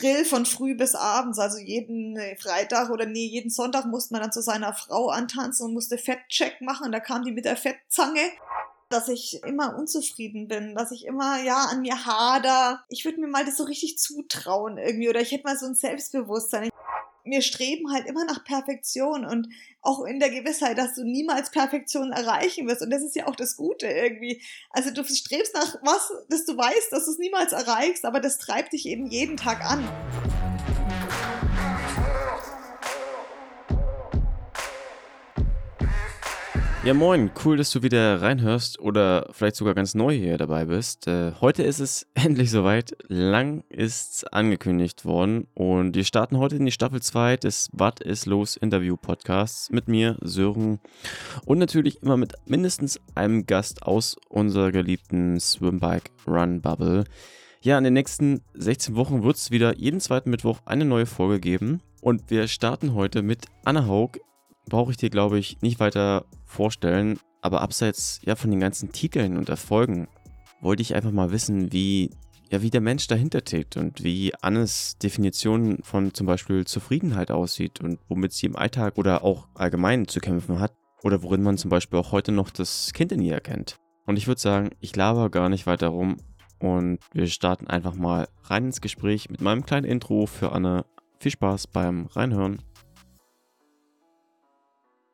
Drill von früh bis abends. Also jeden äh, Freitag oder nee, jeden Sonntag musste man dann zu seiner Frau antanzen und musste Fettcheck machen. Und da kam die mit der Fettzange dass ich immer unzufrieden bin, dass ich immer, ja, an mir hader. Ich würde mir mal das so richtig zutrauen irgendwie oder ich hätte mal so ein Selbstbewusstsein. Wir streben halt immer nach Perfektion und auch in der Gewissheit, dass du niemals Perfektion erreichen wirst. Und das ist ja auch das Gute irgendwie. Also du strebst nach was, dass du weißt, dass du es niemals erreichst, aber das treibt dich eben jeden Tag an. Ja, moin, cool, dass du wieder reinhörst oder vielleicht sogar ganz neu hier dabei bist. Äh, heute ist es endlich soweit. Lang ist angekündigt worden und wir starten heute in die Staffel 2 des Was ist los Interview Podcasts mit mir, Sören und natürlich immer mit mindestens einem Gast aus unserer geliebten Swimbike Run Bubble. Ja, in den nächsten 16 Wochen wird es wieder jeden zweiten Mittwoch eine neue Folge geben. Und wir starten heute mit Anna Haug, brauche ich dir, glaube ich, nicht weiter vorstellen. Aber abseits ja, von den ganzen Titeln und Erfolgen wollte ich einfach mal wissen, wie, ja, wie der Mensch dahinter tickt und wie Annes Definition von zum Beispiel Zufriedenheit aussieht und womit sie im Alltag oder auch allgemein zu kämpfen hat oder worin man zum Beispiel auch heute noch das Kind in ihr erkennt. Und ich würde sagen, ich laber gar nicht weiter rum und wir starten einfach mal rein ins Gespräch mit meinem kleinen Intro für Anne. Viel Spaß beim Reinhören.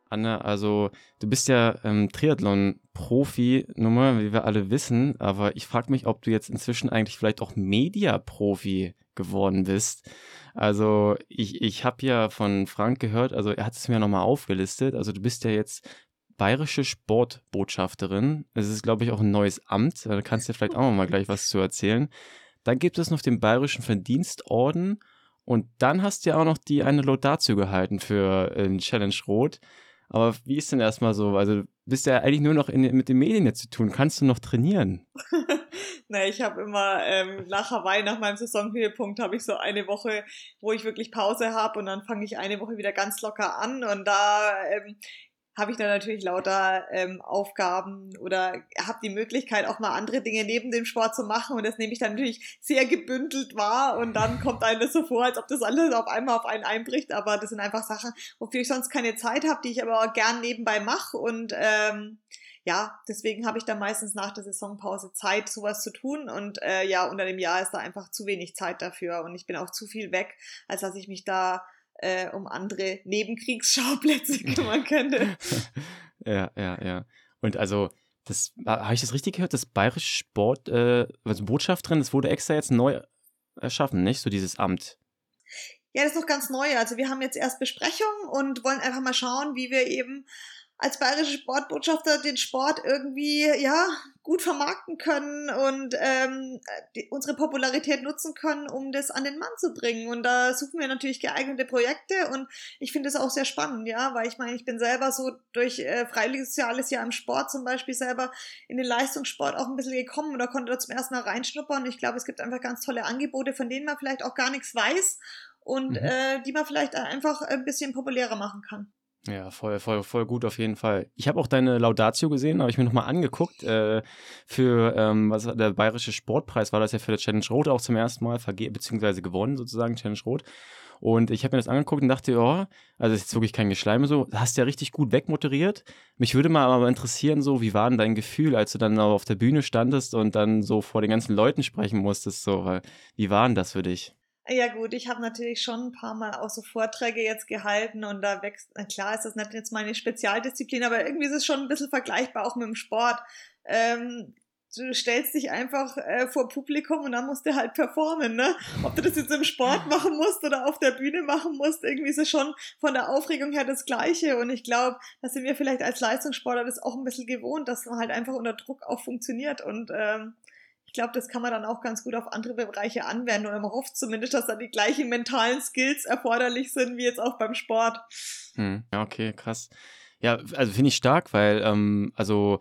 Anne, also du bist ja ähm, Triathlon-Profi-Nummer, wie wir alle wissen, aber ich frage mich, ob du jetzt inzwischen eigentlich vielleicht auch Media-Profi geworden bist. Also ich, ich habe ja von Frank gehört, also er hat es mir nochmal aufgelistet, also du bist ja jetzt bayerische Sportbotschafterin. Es ist, glaube ich, auch ein neues Amt, da kannst du vielleicht auch nochmal gleich was zu erzählen. Dann gibt es noch den Bayerischen Verdienstorden und dann hast du ja auch noch die eine Laudatio gehalten für äh, Challenge Rot. Aber wie ist denn erstmal so? Also, du bist ja eigentlich nur noch in, mit den Medien jetzt zu tun. Kannst du noch trainieren? Na, ich habe immer ähm, nach Hawaii, nach meinem Saisonhöhepunkt, habe ich so eine Woche, wo ich wirklich Pause habe und dann fange ich eine Woche wieder ganz locker an und da ähm, habe ich dann natürlich lauter ähm, Aufgaben oder habe die Möglichkeit, auch mal andere Dinge neben dem Sport zu machen. Und das nehme ich dann natürlich sehr gebündelt wahr. Und dann kommt einem das so vor, als ob das alles auf einmal auf einen einbricht. Aber das sind einfach Sachen, wofür ich sonst keine Zeit habe, die ich aber auch gern nebenbei mache. Und ähm, ja, deswegen habe ich dann meistens nach der Saisonpause Zeit, sowas zu tun. Und äh, ja, unter dem Jahr ist da einfach zu wenig Zeit dafür. Und ich bin auch zu viel weg, als dass ich mich da äh, um andere Nebenkriegsschauplätze kümmern könnte. ja, ja, ja. Und also, das habe ich das richtig gehört? Das bayerische Sport, äh, also Botschafterin, das wurde extra jetzt neu erschaffen, nicht? So dieses Amt. Ja, das ist noch ganz neu. Also wir haben jetzt erst Besprechung und wollen einfach mal schauen, wie wir eben als bayerische Sportbotschafter den Sport irgendwie ja gut vermarkten können und ähm, die, unsere Popularität nutzen können, um das an den Mann zu bringen. Und da suchen wir natürlich geeignete Projekte und ich finde es auch sehr spannend, ja, weil ich meine, ich bin selber so durch äh, freiwilliges soziales Jahr im Sport zum Beispiel selber in den Leistungssport auch ein bisschen gekommen oder konnte da zum ersten Mal reinschnuppern. Und ich glaube, es gibt einfach ganz tolle Angebote, von denen man vielleicht auch gar nichts weiß und mhm. äh, die man vielleicht einfach ein bisschen populärer machen kann. Ja, voll, voll, voll gut auf jeden Fall. Ich habe auch deine Laudatio gesehen, habe ich mir nochmal angeguckt. Äh, für ähm, was der Bayerische Sportpreis war das ja für der Challenge Rot auch zum ersten Mal vergeben, beziehungsweise gewonnen sozusagen, Challenge Rot. Und ich habe mir das angeguckt und dachte, oh, also ist jetzt wirklich kein Geschleime so, hast ja richtig gut wegmoderiert. Mich würde mal aber interessieren, so, wie war denn dein Gefühl, als du dann auf der Bühne standest und dann so vor den ganzen Leuten sprechen musstest, so, wie war denn das für dich? Ja gut, ich habe natürlich schon ein paar Mal auch so Vorträge jetzt gehalten und da wächst, klar ist das nicht jetzt meine Spezialdisziplin, aber irgendwie ist es schon ein bisschen vergleichbar auch mit dem Sport. Ähm, du stellst dich einfach äh, vor Publikum und dann musst du halt performen, ne? Ob du das jetzt im Sport machen musst oder auf der Bühne machen musst, irgendwie ist es schon von der Aufregung her das Gleiche und ich glaube, da sind wir vielleicht als Leistungssportler das auch ein bisschen gewohnt, dass man halt einfach unter Druck auch funktioniert und ähm, glaube, das kann man dann auch ganz gut auf andere Bereiche anwenden oder man hofft zumindest, dass da die gleichen mentalen Skills erforderlich sind wie jetzt auch beim Sport. Hm, ja, okay, krass. Ja, also finde ich stark, weil, ähm, also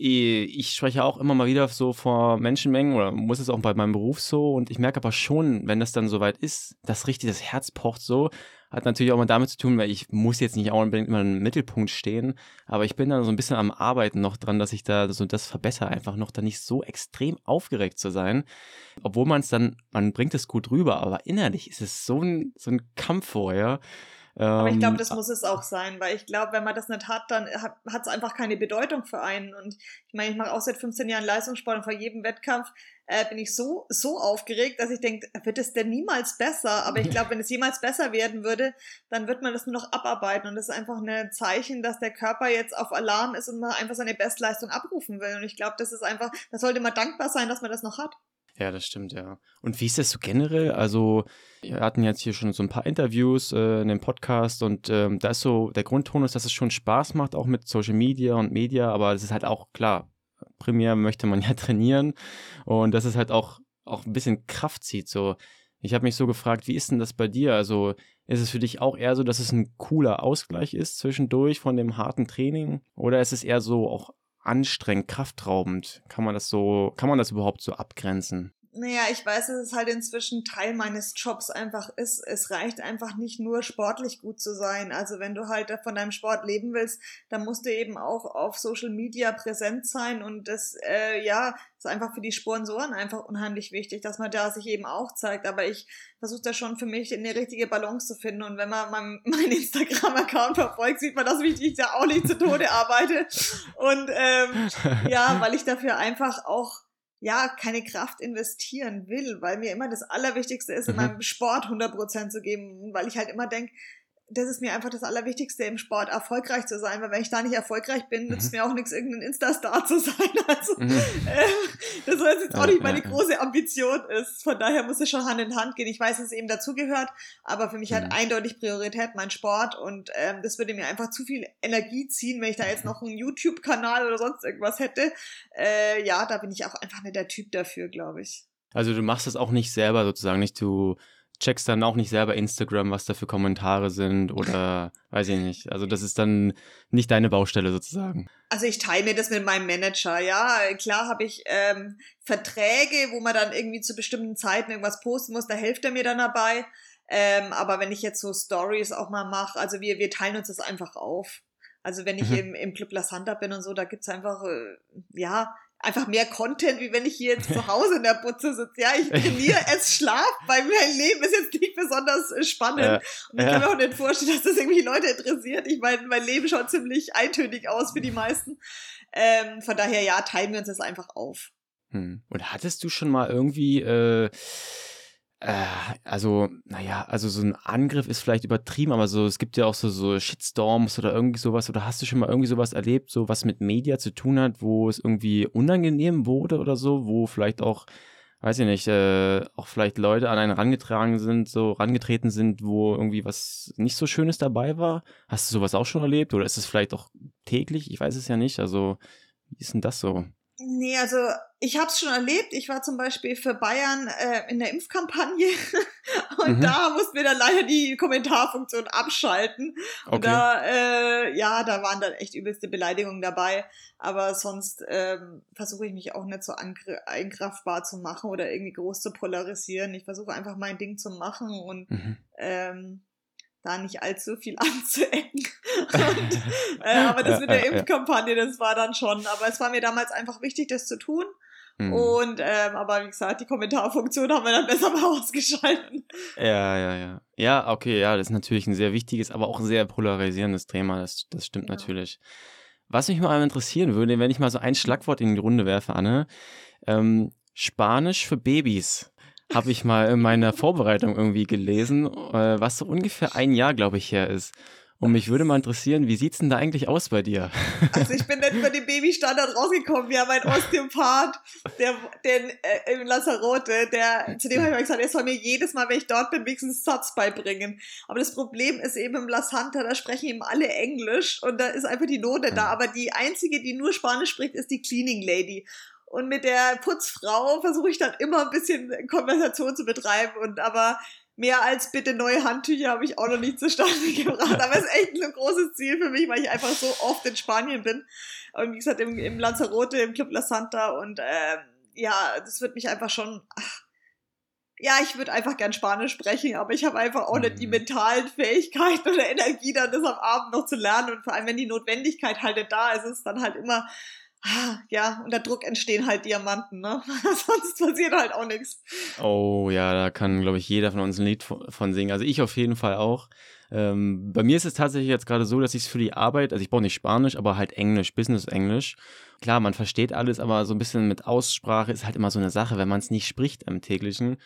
ich spreche auch immer mal wieder so vor Menschenmengen oder muss es auch bei meinem Beruf so und ich merke aber schon, wenn das dann soweit ist, dass richtig das Herz pocht so, Hat natürlich auch mal damit zu tun, weil ich muss jetzt nicht unbedingt immer im Mittelpunkt stehen, aber ich bin da so ein bisschen am Arbeiten noch dran, dass ich da so das verbessere, einfach noch da nicht so extrem aufgeregt zu sein. Obwohl man es dann, man bringt es gut rüber, aber innerlich ist es so ein, so ein Kampf vorher. Aber ich glaube, ähm, das muss es auch sein, weil ich glaube, wenn man das nicht hat, dann hat es einfach keine Bedeutung für einen. Und ich meine, ich mache auch seit 15 Jahren Leistungssport und vor jedem Wettkampf äh, bin ich so, so aufgeregt, dass ich denke, wird es denn niemals besser? Aber ich glaube, wenn es jemals besser werden würde, dann wird man das nur noch abarbeiten. Und das ist einfach ein Zeichen, dass der Körper jetzt auf Alarm ist und man einfach seine Bestleistung abrufen will. Und ich glaube, das ist einfach, da sollte man dankbar sein, dass man das noch hat. Ja, das stimmt, ja. Und wie ist das so generell? Also, wir hatten jetzt hier schon so ein paar Interviews äh, in dem Podcast und ähm, da ist so, der Grundton ist, dass es schon Spaß macht, auch mit Social Media und Media, aber es ist halt auch klar, primär möchte man ja trainieren und dass es halt auch, auch ein bisschen Kraft zieht. So, ich habe mich so gefragt, wie ist denn das bei dir? Also, ist es für dich auch eher so, dass es ein cooler Ausgleich ist zwischendurch von dem harten Training? Oder ist es eher so auch anstrengend, kraftraubend? Kann man das so, kann man das überhaupt so abgrenzen? Naja, ich weiß, dass es halt inzwischen Teil meines Jobs einfach ist. Es reicht einfach nicht nur sportlich gut zu sein. Also wenn du halt von deinem Sport leben willst, dann musst du eben auch auf Social Media präsent sein und das, äh, ja, ist einfach für die Sponsoren einfach unheimlich wichtig, dass man da sich eben auch zeigt. Aber ich versuche da schon für mich eine richtige Balance zu finden. Und wenn man meinen mein Instagram-Account verfolgt, sieht man, dass ich da auch nicht zu Tode arbeite. Und ähm, ja, weil ich dafür einfach auch ja, keine Kraft investieren will, weil mir immer das Allerwichtigste ist, mhm. in meinem Sport 100% zu geben, weil ich halt immer denke, das ist mir einfach das Allerwichtigste im Sport, erfolgreich zu sein, weil wenn ich da nicht erfolgreich bin, nützt mhm. mir auch nichts, irgendein Insta-Star zu sein. Also, mhm. äh, das soll jetzt auch nicht meine große Ambition ist. Von daher muss es schon Hand in Hand gehen. Ich weiß, dass es eben dazugehört, aber für mich mhm. hat eindeutig Priorität mein Sport und ähm, das würde mir einfach zu viel Energie ziehen, wenn ich da jetzt noch einen YouTube-Kanal oder sonst irgendwas hätte. Äh, ja, da bin ich auch einfach nicht der Typ dafür, glaube ich. Also du machst das auch nicht selber sozusagen, nicht du checkst dann auch nicht selber Instagram, was da für Kommentare sind oder weiß ich nicht. Also das ist dann nicht deine Baustelle sozusagen. Also ich teile mir das mit meinem Manager, ja. Klar habe ich ähm, Verträge, wo man dann irgendwie zu bestimmten Zeiten irgendwas posten muss, da hilft er mir dann dabei. Ähm, aber wenn ich jetzt so Stories auch mal mache, also wir, wir teilen uns das einfach auf. Also wenn ich mhm. im, im Club La Santa bin und so, da gibt's einfach, äh, ja, einfach mehr Content, wie wenn ich hier jetzt zu Hause in der Butze sitze. Ja, ich trainiere, es schlaf, weil mein Leben ist jetzt nicht besonders äh, spannend. Ja, und ich ja. kann mir auch nicht vorstellen, dass das irgendwie Leute interessiert. Ich meine, mein Leben schaut ziemlich eintönig aus für die meisten. Ähm, von daher, ja, teilen wir uns das einfach auf. Hm. Und hattest du schon mal irgendwie äh, äh, also, naja, also so ein Angriff ist vielleicht übertrieben, aber so, es gibt ja auch so, so Shitstorms oder irgendwie sowas. Oder hast du schon mal irgendwie sowas erlebt, so was mit Media zu tun hat, wo es irgendwie unangenehm wurde oder so, wo vielleicht auch, weiß ich nicht, äh, auch vielleicht Leute an einen rangetragen sind, so rangetreten sind, wo irgendwie was nicht so Schönes dabei war? Hast du sowas auch schon erlebt? Oder ist es vielleicht auch täglich? Ich weiß es ja nicht. Also, wie ist denn das so? Nee, also ich habe es schon erlebt. Ich war zum Beispiel für Bayern äh, in der Impfkampagne und mhm. da mussten wir dann leider die Kommentarfunktion abschalten. Okay. Und da, äh, ja, da waren dann echt übelste Beleidigungen dabei. Aber sonst ähm, versuche ich mich auch nicht so einkraftbar zu machen oder irgendwie groß zu polarisieren. Ich versuche einfach mein Ding zu machen und mhm. ähm, da nicht allzu viel anzuecken. Und, äh, aber das mit der Impfkampagne, das war dann schon. Aber es war mir damals einfach wichtig, das zu tun. Mhm. Und ähm, aber wie gesagt, die Kommentarfunktion haben wir dann besser mal ausgeschalten. Ja, ja, ja. Ja, okay, ja, das ist natürlich ein sehr wichtiges, aber auch ein sehr polarisierendes Thema. Das, das stimmt ja. natürlich. Was mich mal interessieren würde, wenn ich mal so ein Schlagwort in die Runde werfe, Anne. Ähm, Spanisch für Babys habe ich mal in meiner Vorbereitung irgendwie gelesen, äh, was so ungefähr ein Jahr, glaube ich, her ist. Und mich würde mal interessieren, wie sieht's denn da eigentlich aus bei dir? Also ich bin nicht über den Babystandard rausgekommen. Wir haben einen Osteopath, der, der äh, im Lanzarote, der, zu dem habe ich gesagt, er soll mir jedes Mal, wenn ich dort bin, wenigstens Satz beibringen. Aber das Problem ist eben im La Santa, da sprechen eben alle Englisch und da ist einfach die Note da. Aber die einzige, die nur Spanisch spricht, ist die Cleaning Lady. Und mit der Putzfrau versuche ich dann immer ein bisschen Konversation zu betreiben. Und aber mehr als bitte neue Handtücher habe ich auch noch nicht zustande gebracht. Aber es ist echt ein großes Ziel für mich, weil ich einfach so oft in Spanien bin. Und wie gesagt, im, im Lanzarote, im Club La Santa. Und ähm, ja, das wird mich einfach schon. Ach, ja, ich würde einfach gern Spanisch sprechen, aber ich habe einfach auch nicht die mhm. mentalen Fähigkeiten oder Energie, dann das am Abend noch zu lernen. Und vor allem, wenn die Notwendigkeit halt nicht da ist, ist es dann halt immer, ja, unter Druck entstehen halt Diamanten, ne? Sonst passiert halt auch nichts. Oh ja, da kann, glaube ich, jeder von uns ein Lied von singen. Also ich auf jeden Fall auch. Ähm, bei mir ist es tatsächlich jetzt gerade so, dass ich es für die Arbeit, also ich brauche nicht Spanisch, aber halt Englisch, Business-Englisch. Klar, man versteht alles, aber so ein bisschen mit Aussprache ist halt immer so eine Sache, wenn man es nicht spricht im täglichen.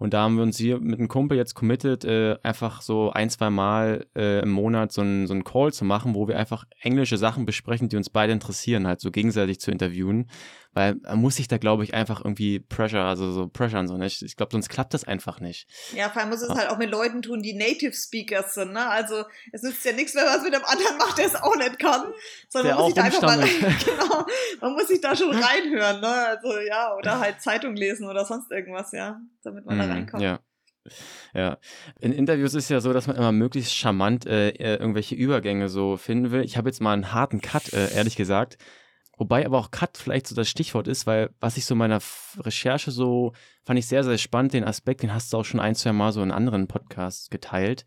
Und da haben wir uns hier mit einem Kumpel jetzt committed, äh, einfach so ein, zwei Mal äh, im Monat so einen so Call zu machen, wo wir einfach englische Sachen besprechen, die uns beide interessieren, halt so gegenseitig zu interviewen. Weil man muss sich da, glaube ich, einfach irgendwie Pressure, also so Pressure so nicht. Ich glaube, sonst klappt das einfach nicht. Ja, vor allem muss es halt auch mit Leuten tun, die Native Speakers sind, ne? Also es nützt ja nichts, wenn man es mit einem anderen macht, der es auch nicht kann. Sondern man muss sich da einfach mal, genau, man muss sich da schon reinhören, ne? Also ja, oder halt Zeitung lesen oder sonst irgendwas, ja, damit man mm, da mhm, reinkommt. Ja. Ja, in Interviews ist ja so, dass man immer möglichst charmant äh, äh irgendwelche Übergänge so finden will. Ich habe jetzt mal einen harten Cut, äh, ehrlich gesagt. Wobei aber auch Cut vielleicht so das Stichwort ist, weil was ich so in meiner Recherche so fand ich sehr, sehr spannend, den Aspekt, den hast du auch schon ein, zwei Mal so in anderen Podcasts geteilt,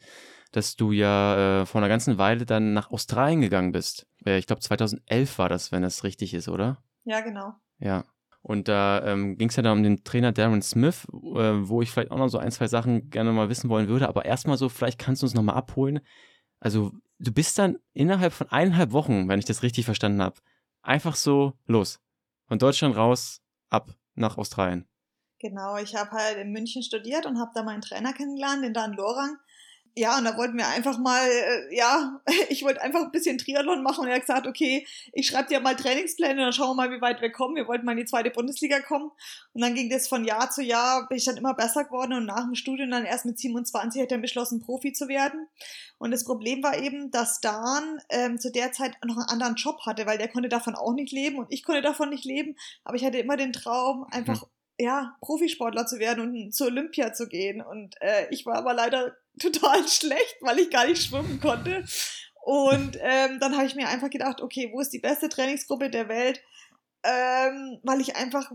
dass du ja äh, vor einer ganzen Weile dann nach Australien gegangen bist. Äh, ich glaube 2011 war das, wenn das richtig ist, oder? Ja, genau. Ja. Und da ähm, ging es ja dann um den Trainer Darren Smith, äh, wo ich vielleicht auch noch so ein, zwei Sachen gerne mal wissen wollen würde. Aber erstmal so, vielleicht kannst du uns nochmal abholen. Also, du bist dann innerhalb von eineinhalb Wochen, wenn ich das richtig verstanden habe, einfach so los. Von Deutschland raus, ab nach Australien. Genau, ich habe halt in München studiert und habe da meinen Trainer kennengelernt, den Dan Lorang ja, und da wollten wir einfach mal, äh, ja, ich wollte einfach ein bisschen Triathlon machen und er hat gesagt, okay, ich schreibe dir mal Trainingspläne, dann schauen wir mal, wie weit wir kommen. Wir wollten mal in die zweite Bundesliga kommen. Und dann ging das von Jahr zu Jahr, bin ich dann immer besser geworden und nach dem Studium dann erst mit 27 hat er beschlossen, Profi zu werden. Und das Problem war eben, dass Dan ähm, zu der Zeit noch einen anderen Job hatte, weil der konnte davon auch nicht leben und ich konnte davon nicht leben. Aber ich hatte immer den Traum, einfach hm ja, Profisportler zu werden und zur Olympia zu gehen. Und äh, ich war aber leider total schlecht, weil ich gar nicht schwimmen konnte. Und ähm, dann habe ich mir einfach gedacht, okay, wo ist die beste Trainingsgruppe der Welt? Ähm, weil ich einfach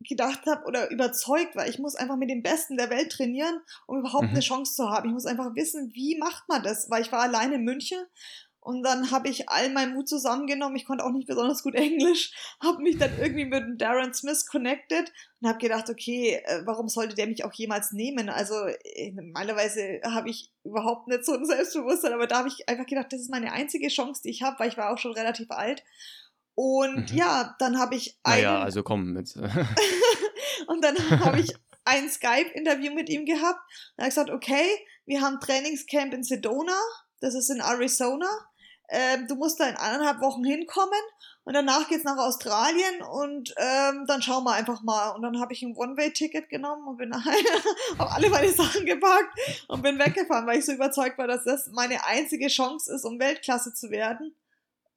gedacht habe oder überzeugt war, ich muss einfach mit dem Besten der Welt trainieren, um überhaupt mhm. eine Chance zu haben. Ich muss einfach wissen, wie macht man das? Weil ich war alleine in München und dann habe ich all meinen Mut zusammengenommen. Ich konnte auch nicht besonders gut Englisch, habe mich dann irgendwie mit Darren Smith connected und habe gedacht, okay, äh, warum sollte der mich auch jemals nehmen? Also äh, normalerweise habe ich überhaupt nicht so ein Selbstbewusstsein, aber da habe ich einfach gedacht, das ist meine einzige Chance, die ich habe, weil ich war auch schon relativ alt. Und mhm. ja, dann habe ich einen, Naja, also komm mit. und dann habe ich ein Skype-Interview mit ihm gehabt. Und er hat gesagt, okay, wir haben Trainingscamp in Sedona, das ist in Arizona ähm, du musst da in eineinhalb Wochen hinkommen und danach geht's nach Australien und ähm, dann schauen wir einfach mal. Und dann habe ich ein One-Way-Ticket genommen und bin habe alle meine Sachen gepackt und bin weggefahren, weil ich so überzeugt war, dass das meine einzige Chance ist, um Weltklasse zu werden.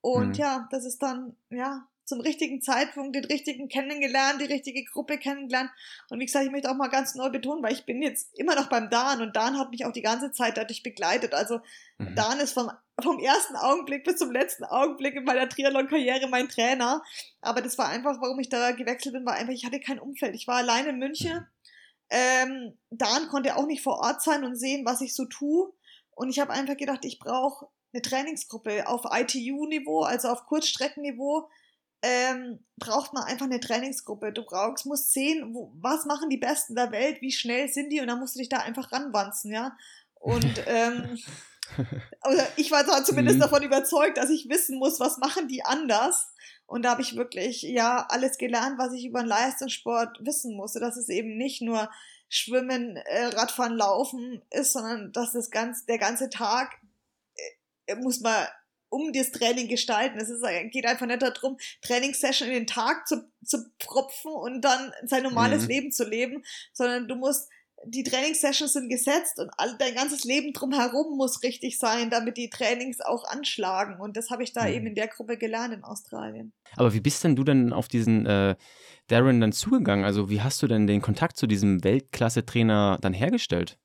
Und mhm. ja, das ist dann, ja, zum richtigen Zeitpunkt den richtigen kennengelernt, die richtige Gruppe kennengelernt. Und wie gesagt, ich möchte auch mal ganz neu betonen, weil ich bin jetzt immer noch beim Dan und Dan hat mich auch die ganze Zeit dadurch begleitet. Also mhm. Dan ist vom, vom ersten Augenblick bis zum letzten Augenblick in meiner Triathlon-Karriere mein Trainer. Aber das war einfach, warum ich da gewechselt bin, war einfach, ich hatte kein Umfeld. Ich war alleine in München. Ähm, Dan konnte auch nicht vor Ort sein und sehen, was ich so tue. Und ich habe einfach gedacht, ich brauche eine Trainingsgruppe auf ITU-Niveau, also auf Kurzstreckenniveau, ähm, braucht man einfach eine Trainingsgruppe. Du brauchst, musst sehen, wo, was machen die Besten der Welt, wie schnell sind die und dann musst du dich da einfach ranwanzen, ja. Und ähm, also ich war da zumindest mhm. davon überzeugt, dass ich wissen muss, was machen die anders. Und da habe ich wirklich ja alles gelernt, was ich über den Leistungssport wissen musste, dass es eben nicht nur Schwimmen, äh, Radfahren, Laufen ist, sondern dass das ganz, der ganze Tag äh, muss man um das Training gestalten. Es ist, geht einfach nicht darum, Trainingssession in den Tag zu, zu propfen und dann sein normales mhm. Leben zu leben, sondern du musst die Trainingssessions sind gesetzt und all, dein ganzes Leben drumherum muss richtig sein, damit die Trainings auch anschlagen. Und das habe ich da mhm. eben in der Gruppe gelernt in Australien. Aber wie bist denn du denn auf diesen äh, Darren dann zugegangen? Also wie hast du denn den Kontakt zu diesem Weltklasse-Trainer dann hergestellt?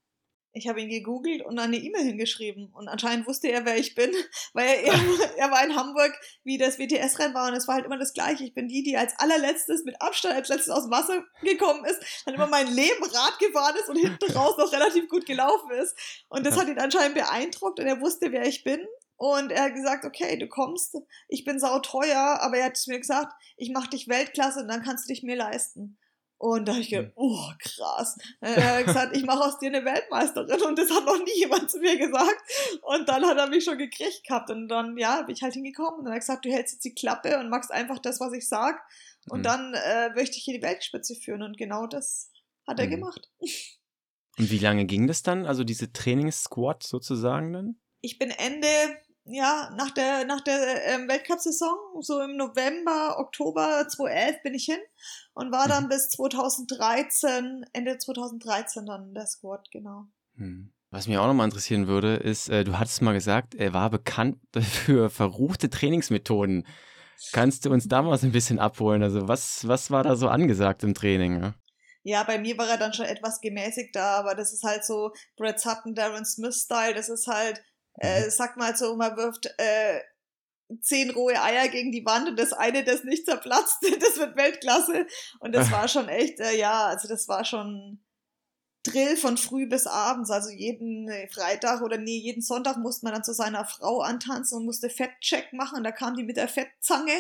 Ich habe ihn gegoogelt und eine E-Mail hingeschrieben. Und anscheinend wusste er, wer ich bin, weil er, er war in Hamburg, wie das WTS-Rennen war. Und es war halt immer das Gleiche. Ich bin die, die als allerletztes, mit Abstand als letztes aus dem Wasser gekommen ist, dann immer mein Leben Rad gefahren ist und hinten raus noch relativ gut gelaufen ist. Und das hat ihn anscheinend beeindruckt und er wusste, wer ich bin. Und er hat gesagt, okay, du kommst, ich bin sauteuer, aber er hat mir gesagt, ich mache dich Weltklasse und dann kannst du dich mir leisten. Und da habe ich gedacht, oh, krass. Er hat gesagt, ich mache aus dir eine Weltmeisterin und das hat noch nie jemand zu mir gesagt. Und dann hat er mich schon gekriegt gehabt. Und dann, ja, bin ich halt hingekommen und dann hat er gesagt, du hältst jetzt die Klappe und machst einfach das, was ich sag. Und mhm. dann äh, möchte ich hier die Weltspitze führen. Und genau das hat er mhm. gemacht. Und wie lange ging das dann? Also diese Trainingssquad sozusagen dann? Ich bin Ende ja, nach der, nach der ähm, Weltcup-Saison, so im November, Oktober 2011 bin ich hin und war dann mhm. bis 2013, Ende 2013 dann in der Squad, genau. Hm. Was mich auch nochmal interessieren würde, ist, äh, du hattest mal gesagt, er war bekannt für verruchte Trainingsmethoden. Kannst du uns da mal so ein bisschen abholen? Also was, was war da so angesagt im Training? Ja? ja, bei mir war er dann schon etwas gemäßigter, aber das ist halt so Brett Sutton, Darren Smith-Style, das ist halt äh, mhm. sag mal so, man wirft äh, zehn rohe Eier gegen die Wand und das eine, das nicht zerplatzt, das wird Weltklasse. Und das war schon echt, äh, ja, also das war schon Drill von früh bis abends. Also jeden äh, Freitag oder nee, jeden Sonntag musste man dann zu seiner Frau antanzen und musste Fettcheck machen. Und da kam die mit der Fettzange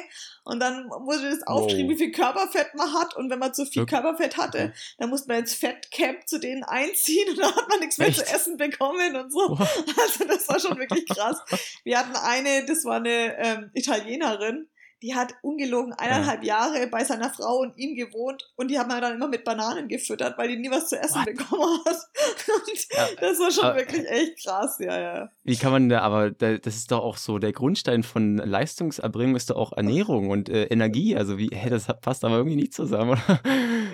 und dann wurde das aufgeschrieben, oh. wie viel Körperfett man hat. Und wenn man zu viel okay. Körperfett hatte, dann musste man ins Fettcamp zu denen einziehen und dann hat man nichts mehr Echt? zu essen bekommen und so. Also das war schon wirklich krass. Wir hatten eine, das war eine ähm, Italienerin, die hat ungelogen eineinhalb ja. Jahre bei seiner Frau und ihm gewohnt und die haben wir dann immer mit Bananen gefüttert, weil die nie was zu essen What? bekommen hat. Und ja, das war schon aber, wirklich echt krass, ja, ja. Wie kann man da, aber das ist doch auch so, der Grundstein von Leistungserbringung ist doch auch Ernährung und äh, Energie. Also wie, hä, das passt aber irgendwie nicht zusammen, oder?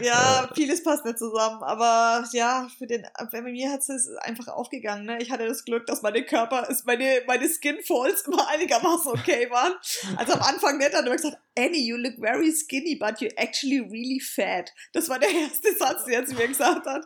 Ja, vieles passt nicht zusammen, aber ja, für den, bei mir hat es einfach aufgegangen, ne? Ich hatte das Glück, dass meine Körper, meine, meine Skin immer einigermaßen okay waren. Also am Anfang nicht, hat immer gesagt, Annie, you look very skinny, but you're actually really fat. Das war der erste Satz, den er zu mir gesagt hat.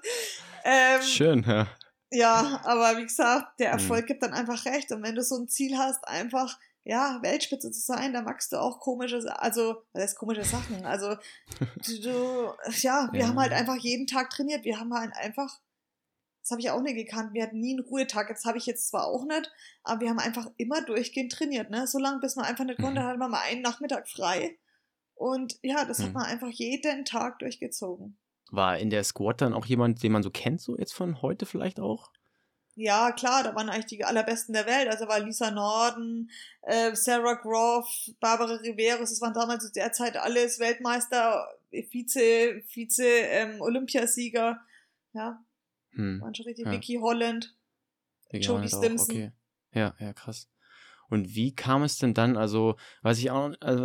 Ähm, Schön, ja. Ja, aber wie gesagt, der hm. Erfolg mhm. gibt dann einfach recht. Und wenn du so ein Ziel hast, einfach ja, Weltspitze zu sein, da magst du auch komische, also, was heißt komische Sachen? Also, du, du ja, wir ja. haben halt einfach jeden Tag trainiert. Wir haben halt einfach das habe ich auch nicht gekannt. Wir hatten nie einen Ruhetag. Das habe ich jetzt zwar auch nicht, aber wir haben einfach immer durchgehend trainiert. Ne? So lange, bis man einfach nicht konnte, mhm. hat man mal einen Nachmittag frei. Und ja, das mhm. hat man einfach jeden Tag durchgezogen. War in der Squad dann auch jemand, den man so kennt, so jetzt von heute vielleicht auch? Ja, klar, da waren eigentlich die allerbesten der Welt. Also war Lisa Norden, äh, Sarah Groff, Barbara Riveros, das waren damals zu der Zeit alles Weltmeister, Vize, Vize, ähm, Olympiasieger. Ja, hm. Waren schon richtig. Ja. Vicky Holland, Vicky Jodie Stimson. Okay. Ja, ja, krass. Und wie kam es denn dann, also was ich auch, also,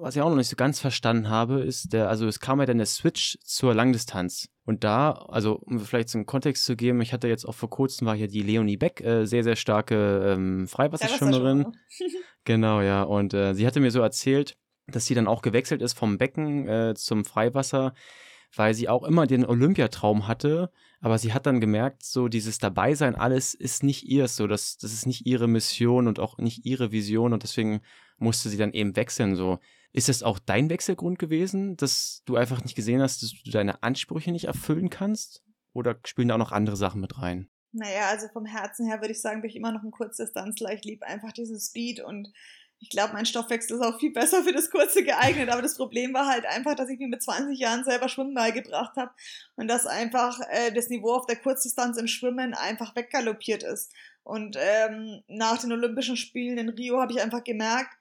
was ich auch noch nicht so ganz verstanden habe, ist der, also es kam ja dann der Switch zur Langdistanz. Und da, also um vielleicht einen Kontext zu geben, ich hatte jetzt auch vor kurzem war hier die Leonie Beck, äh, sehr, sehr starke ähm, Freiwasserschwimmerin. genau, ja. Und äh, sie hatte mir so erzählt, dass sie dann auch gewechselt ist vom Becken äh, zum Freiwasser, weil sie auch immer den Olympiatraum hatte, aber sie hat dann gemerkt, so dieses Dabeisein, alles ist nicht ihr so, das, das ist nicht ihre Mission und auch nicht ihre Vision und deswegen musste sie dann eben wechseln, so. Ist das auch dein Wechselgrund gewesen, dass du einfach nicht gesehen hast, dass du deine Ansprüche nicht erfüllen kannst? Oder spielen da auch noch andere Sachen mit rein? Naja, also vom Herzen her würde ich sagen, bin ich immer noch ein Kurzdistanzler. Ich liebe einfach diesen Speed und ich glaube, mein Stoffwechsel ist auch viel besser für das Kurze geeignet. Aber das Problem war halt einfach, dass ich mir mit 20 Jahren selber Schwimmen beigebracht habe und dass einfach äh, das Niveau auf der Kurzdistanz im Schwimmen einfach weggaloppiert ist. Und ähm, nach den Olympischen Spielen in Rio habe ich einfach gemerkt,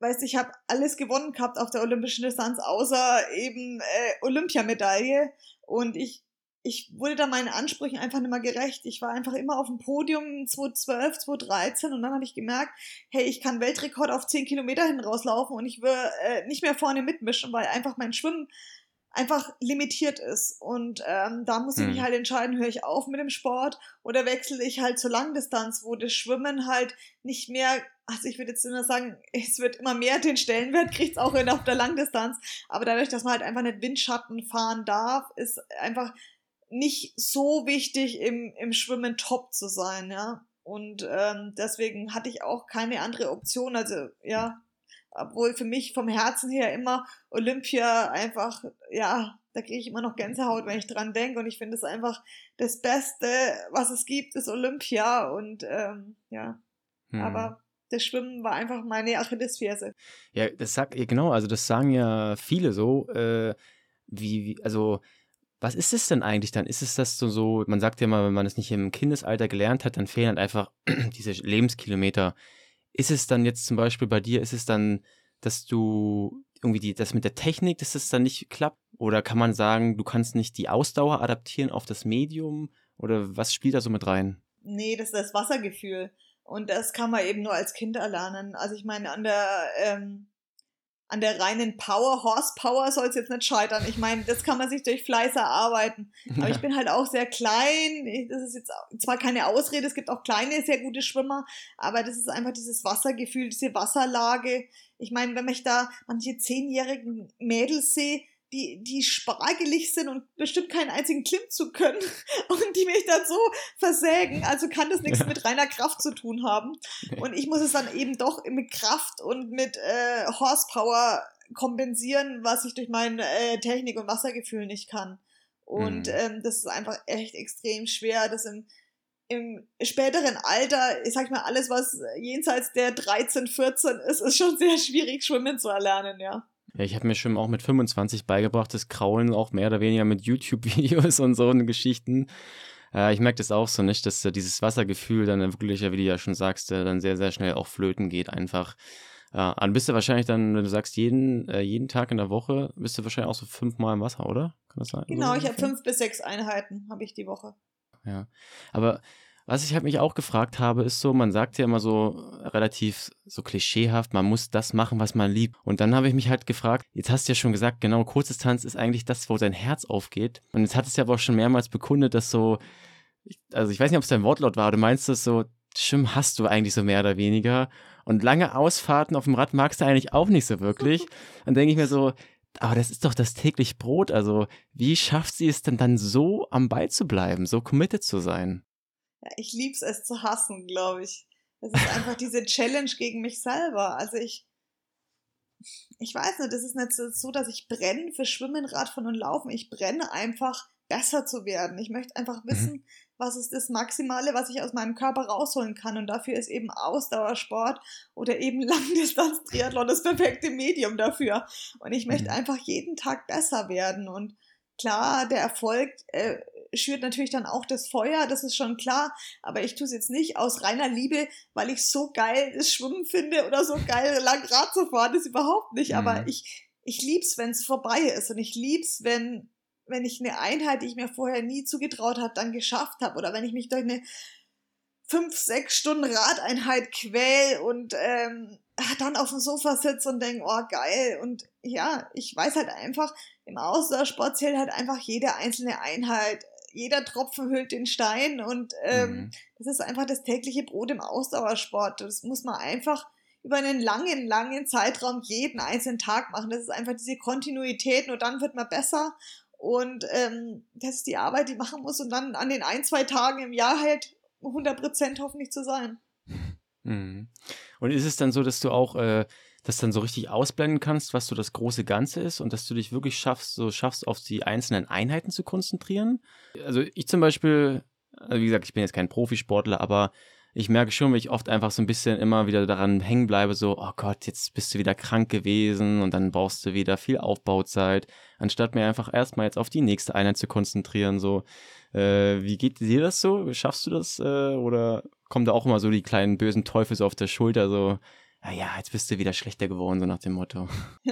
weißt ich habe alles gewonnen gehabt auf der olympischen Distanz, außer eben äh, Olympiamedaille. Und ich ich wurde da meinen Ansprüchen einfach nicht mehr gerecht. Ich war einfach immer auf dem Podium 2012, 2013 und dann habe ich gemerkt, hey, ich kann Weltrekord auf 10 Kilometer hin rauslaufen und ich will äh, nicht mehr vorne mitmischen, weil einfach mein Schwimmen einfach limitiert ist. Und ähm, da muss ich mich hm. halt entscheiden, höre ich auf mit dem Sport oder wechsle ich halt zur Langdistanz, wo das Schwimmen halt nicht mehr, also ich würde jetzt immer sagen, es wird immer mehr den Stellenwert, kriegt es auch auf der Langdistanz. Aber dadurch, dass man halt einfach nicht Windschatten fahren darf, ist einfach nicht so wichtig, im, im Schwimmen top zu sein, ja. Und ähm, deswegen hatte ich auch keine andere Option. Also ja, obwohl für mich vom Herzen her immer Olympia einfach, ja, da kriege ich immer noch Gänsehaut, wenn ich dran denke. Und ich finde es einfach das Beste, was es gibt, ist Olympia. Und ähm, ja, hm. aber das Schwimmen war einfach meine Achillesferse. Ja, das sagt, genau, also das sagen ja viele so, äh, wie, wie, also was ist es denn eigentlich dann? Ist es das so, man sagt ja mal, wenn man es nicht im Kindesalter gelernt hat, dann fehlen halt einfach diese Lebenskilometer. Ist es dann jetzt zum Beispiel bei dir, ist es dann, dass du irgendwie die, das mit der Technik, dass das dann nicht klappt? Oder kann man sagen, du kannst nicht die Ausdauer adaptieren auf das Medium? Oder was spielt da so mit rein? Nee, das ist das Wassergefühl. Und das kann man eben nur als Kind erlernen. Also ich meine, an der ähm, an der reinen Power, Horsepower soll es jetzt nicht scheitern. Ich meine, das kann man sich durch Fleiß erarbeiten. Aber ich bin halt auch sehr klein. Das ist jetzt zwar keine Ausrede, es gibt auch kleine, sehr gute Schwimmer, aber das ist einfach dieses Wassergefühl, diese Wasserlage. Ich meine, wenn ich da manche zehnjährigen Mädels sehe, die, die spargelig sind und bestimmt keinen einzigen Klimmzug können und die mich dann so versägen. Also kann das nichts ja. mit reiner Kraft zu tun haben. Und ich muss es dann eben doch mit Kraft und mit äh, Horsepower kompensieren, was ich durch meine äh, Technik und Wassergefühl nicht kann. Und mhm. ähm, das ist einfach echt extrem schwer, das im, im späteren Alter, ich sag mal, alles, was jenseits der 13, 14 ist, ist schon sehr schwierig, schwimmen zu erlernen, ja. Ja, ich habe mir schon auch mit 25 beigebracht, das Kraulen auch mehr oder weniger mit YouTube-Videos und so Geschichten. Äh, ich merke das auch so nicht, dass äh, dieses Wassergefühl dann wirklich, wie du ja schon sagst, äh, dann sehr, sehr schnell auch flöten geht einfach. Äh, dann bist du wahrscheinlich dann, wenn du sagst, jeden, äh, jeden Tag in der Woche, bist du wahrscheinlich auch so fünfmal im Wasser, oder? Kann das sein? Genau, ich habe fünf bis sechs Einheiten, habe ich die Woche. Ja, aber was ich halt mich auch gefragt habe, ist so, man sagt ja immer so relativ so klischeehaft, man muss das machen, was man liebt. Und dann habe ich mich halt gefragt, jetzt hast du ja schon gesagt, genau, Kurzdistanz ist eigentlich das, wo dein Herz aufgeht. Und jetzt hat es ja aber auch schon mehrmals bekundet, dass so, also ich weiß nicht, ob es dein Wortlaut war, du meinst das so, Schwimmen hast du eigentlich so mehr oder weniger. Und lange Ausfahrten auf dem Rad magst du eigentlich auch nicht so wirklich. Dann denke ich mir so, aber das ist doch das täglich Brot. Also, wie schafft sie es denn dann so am Ball zu bleiben, so committed zu sein? Ja, ich lieb's es zu hassen, glaube ich. Das ist einfach diese Challenge gegen mich selber. Also ich, ich weiß nicht, das ist nicht so, dass ich brenne für Schwimmen, Radfahren und Laufen. Ich brenne einfach, besser zu werden. Ich möchte einfach mhm. wissen, mhm. was ist das Maximale, was ich aus meinem Körper rausholen kann. Und dafür ist eben Ausdauersport oder eben Langdistanz-Triathlon das perfekte Medium dafür. Und ich möchte mhm. einfach jeden Tag besser werden. Und klar, der Erfolg äh, schürt natürlich dann auch das Feuer, das ist schon klar, aber ich tue es jetzt nicht aus reiner Liebe, weil ich so geil das Schwimmen finde oder so geil lang Rad zu fahren, das überhaupt nicht, mhm. aber ich, ich lieb's, wenn es vorbei ist und ich lieb's, wenn, wenn ich eine Einheit, die ich mir vorher nie zugetraut habe, dann geschafft habe oder wenn ich mich durch eine fünf, sechs Stunden Radeinheit quäl und ähm, dann auf dem Sofa sitze und denke, oh geil. Und ja, ich weiß halt einfach, im Ausdauersport zählt halt einfach jede einzelne Einheit jeder Tropfen hüllt den Stein und ähm, mhm. das ist einfach das tägliche Brot im Ausdauersport. Das muss man einfach über einen langen, langen Zeitraum jeden einzelnen Tag machen. Das ist einfach diese Kontinuität, nur dann wird man besser. Und ähm, das ist die Arbeit, die man machen muss, und dann an den ein, zwei Tagen im Jahr halt 100% hoffentlich zu sein. Mhm. Und ist es dann so, dass du auch äh, das dann so richtig ausblenden kannst, was so das große Ganze ist und dass du dich wirklich schaffst, so schaffst, auf die einzelnen Einheiten zu konzentrieren. Also ich zum Beispiel, also wie gesagt, ich bin jetzt kein Profisportler, aber ich merke schon, wie ich oft einfach so ein bisschen immer wieder daran hängen bleibe, so, oh Gott, jetzt bist du wieder krank gewesen und dann brauchst du wieder viel Aufbauzeit, anstatt mir einfach erstmal jetzt auf die nächste Einheit zu konzentrieren, so. Äh, wie geht dir das so? Schaffst du das? Äh, oder kommen da auch immer so die kleinen bösen Teufel so auf der Schulter, so, naja, ah jetzt bist du wieder schlechter geworden, so nach dem Motto.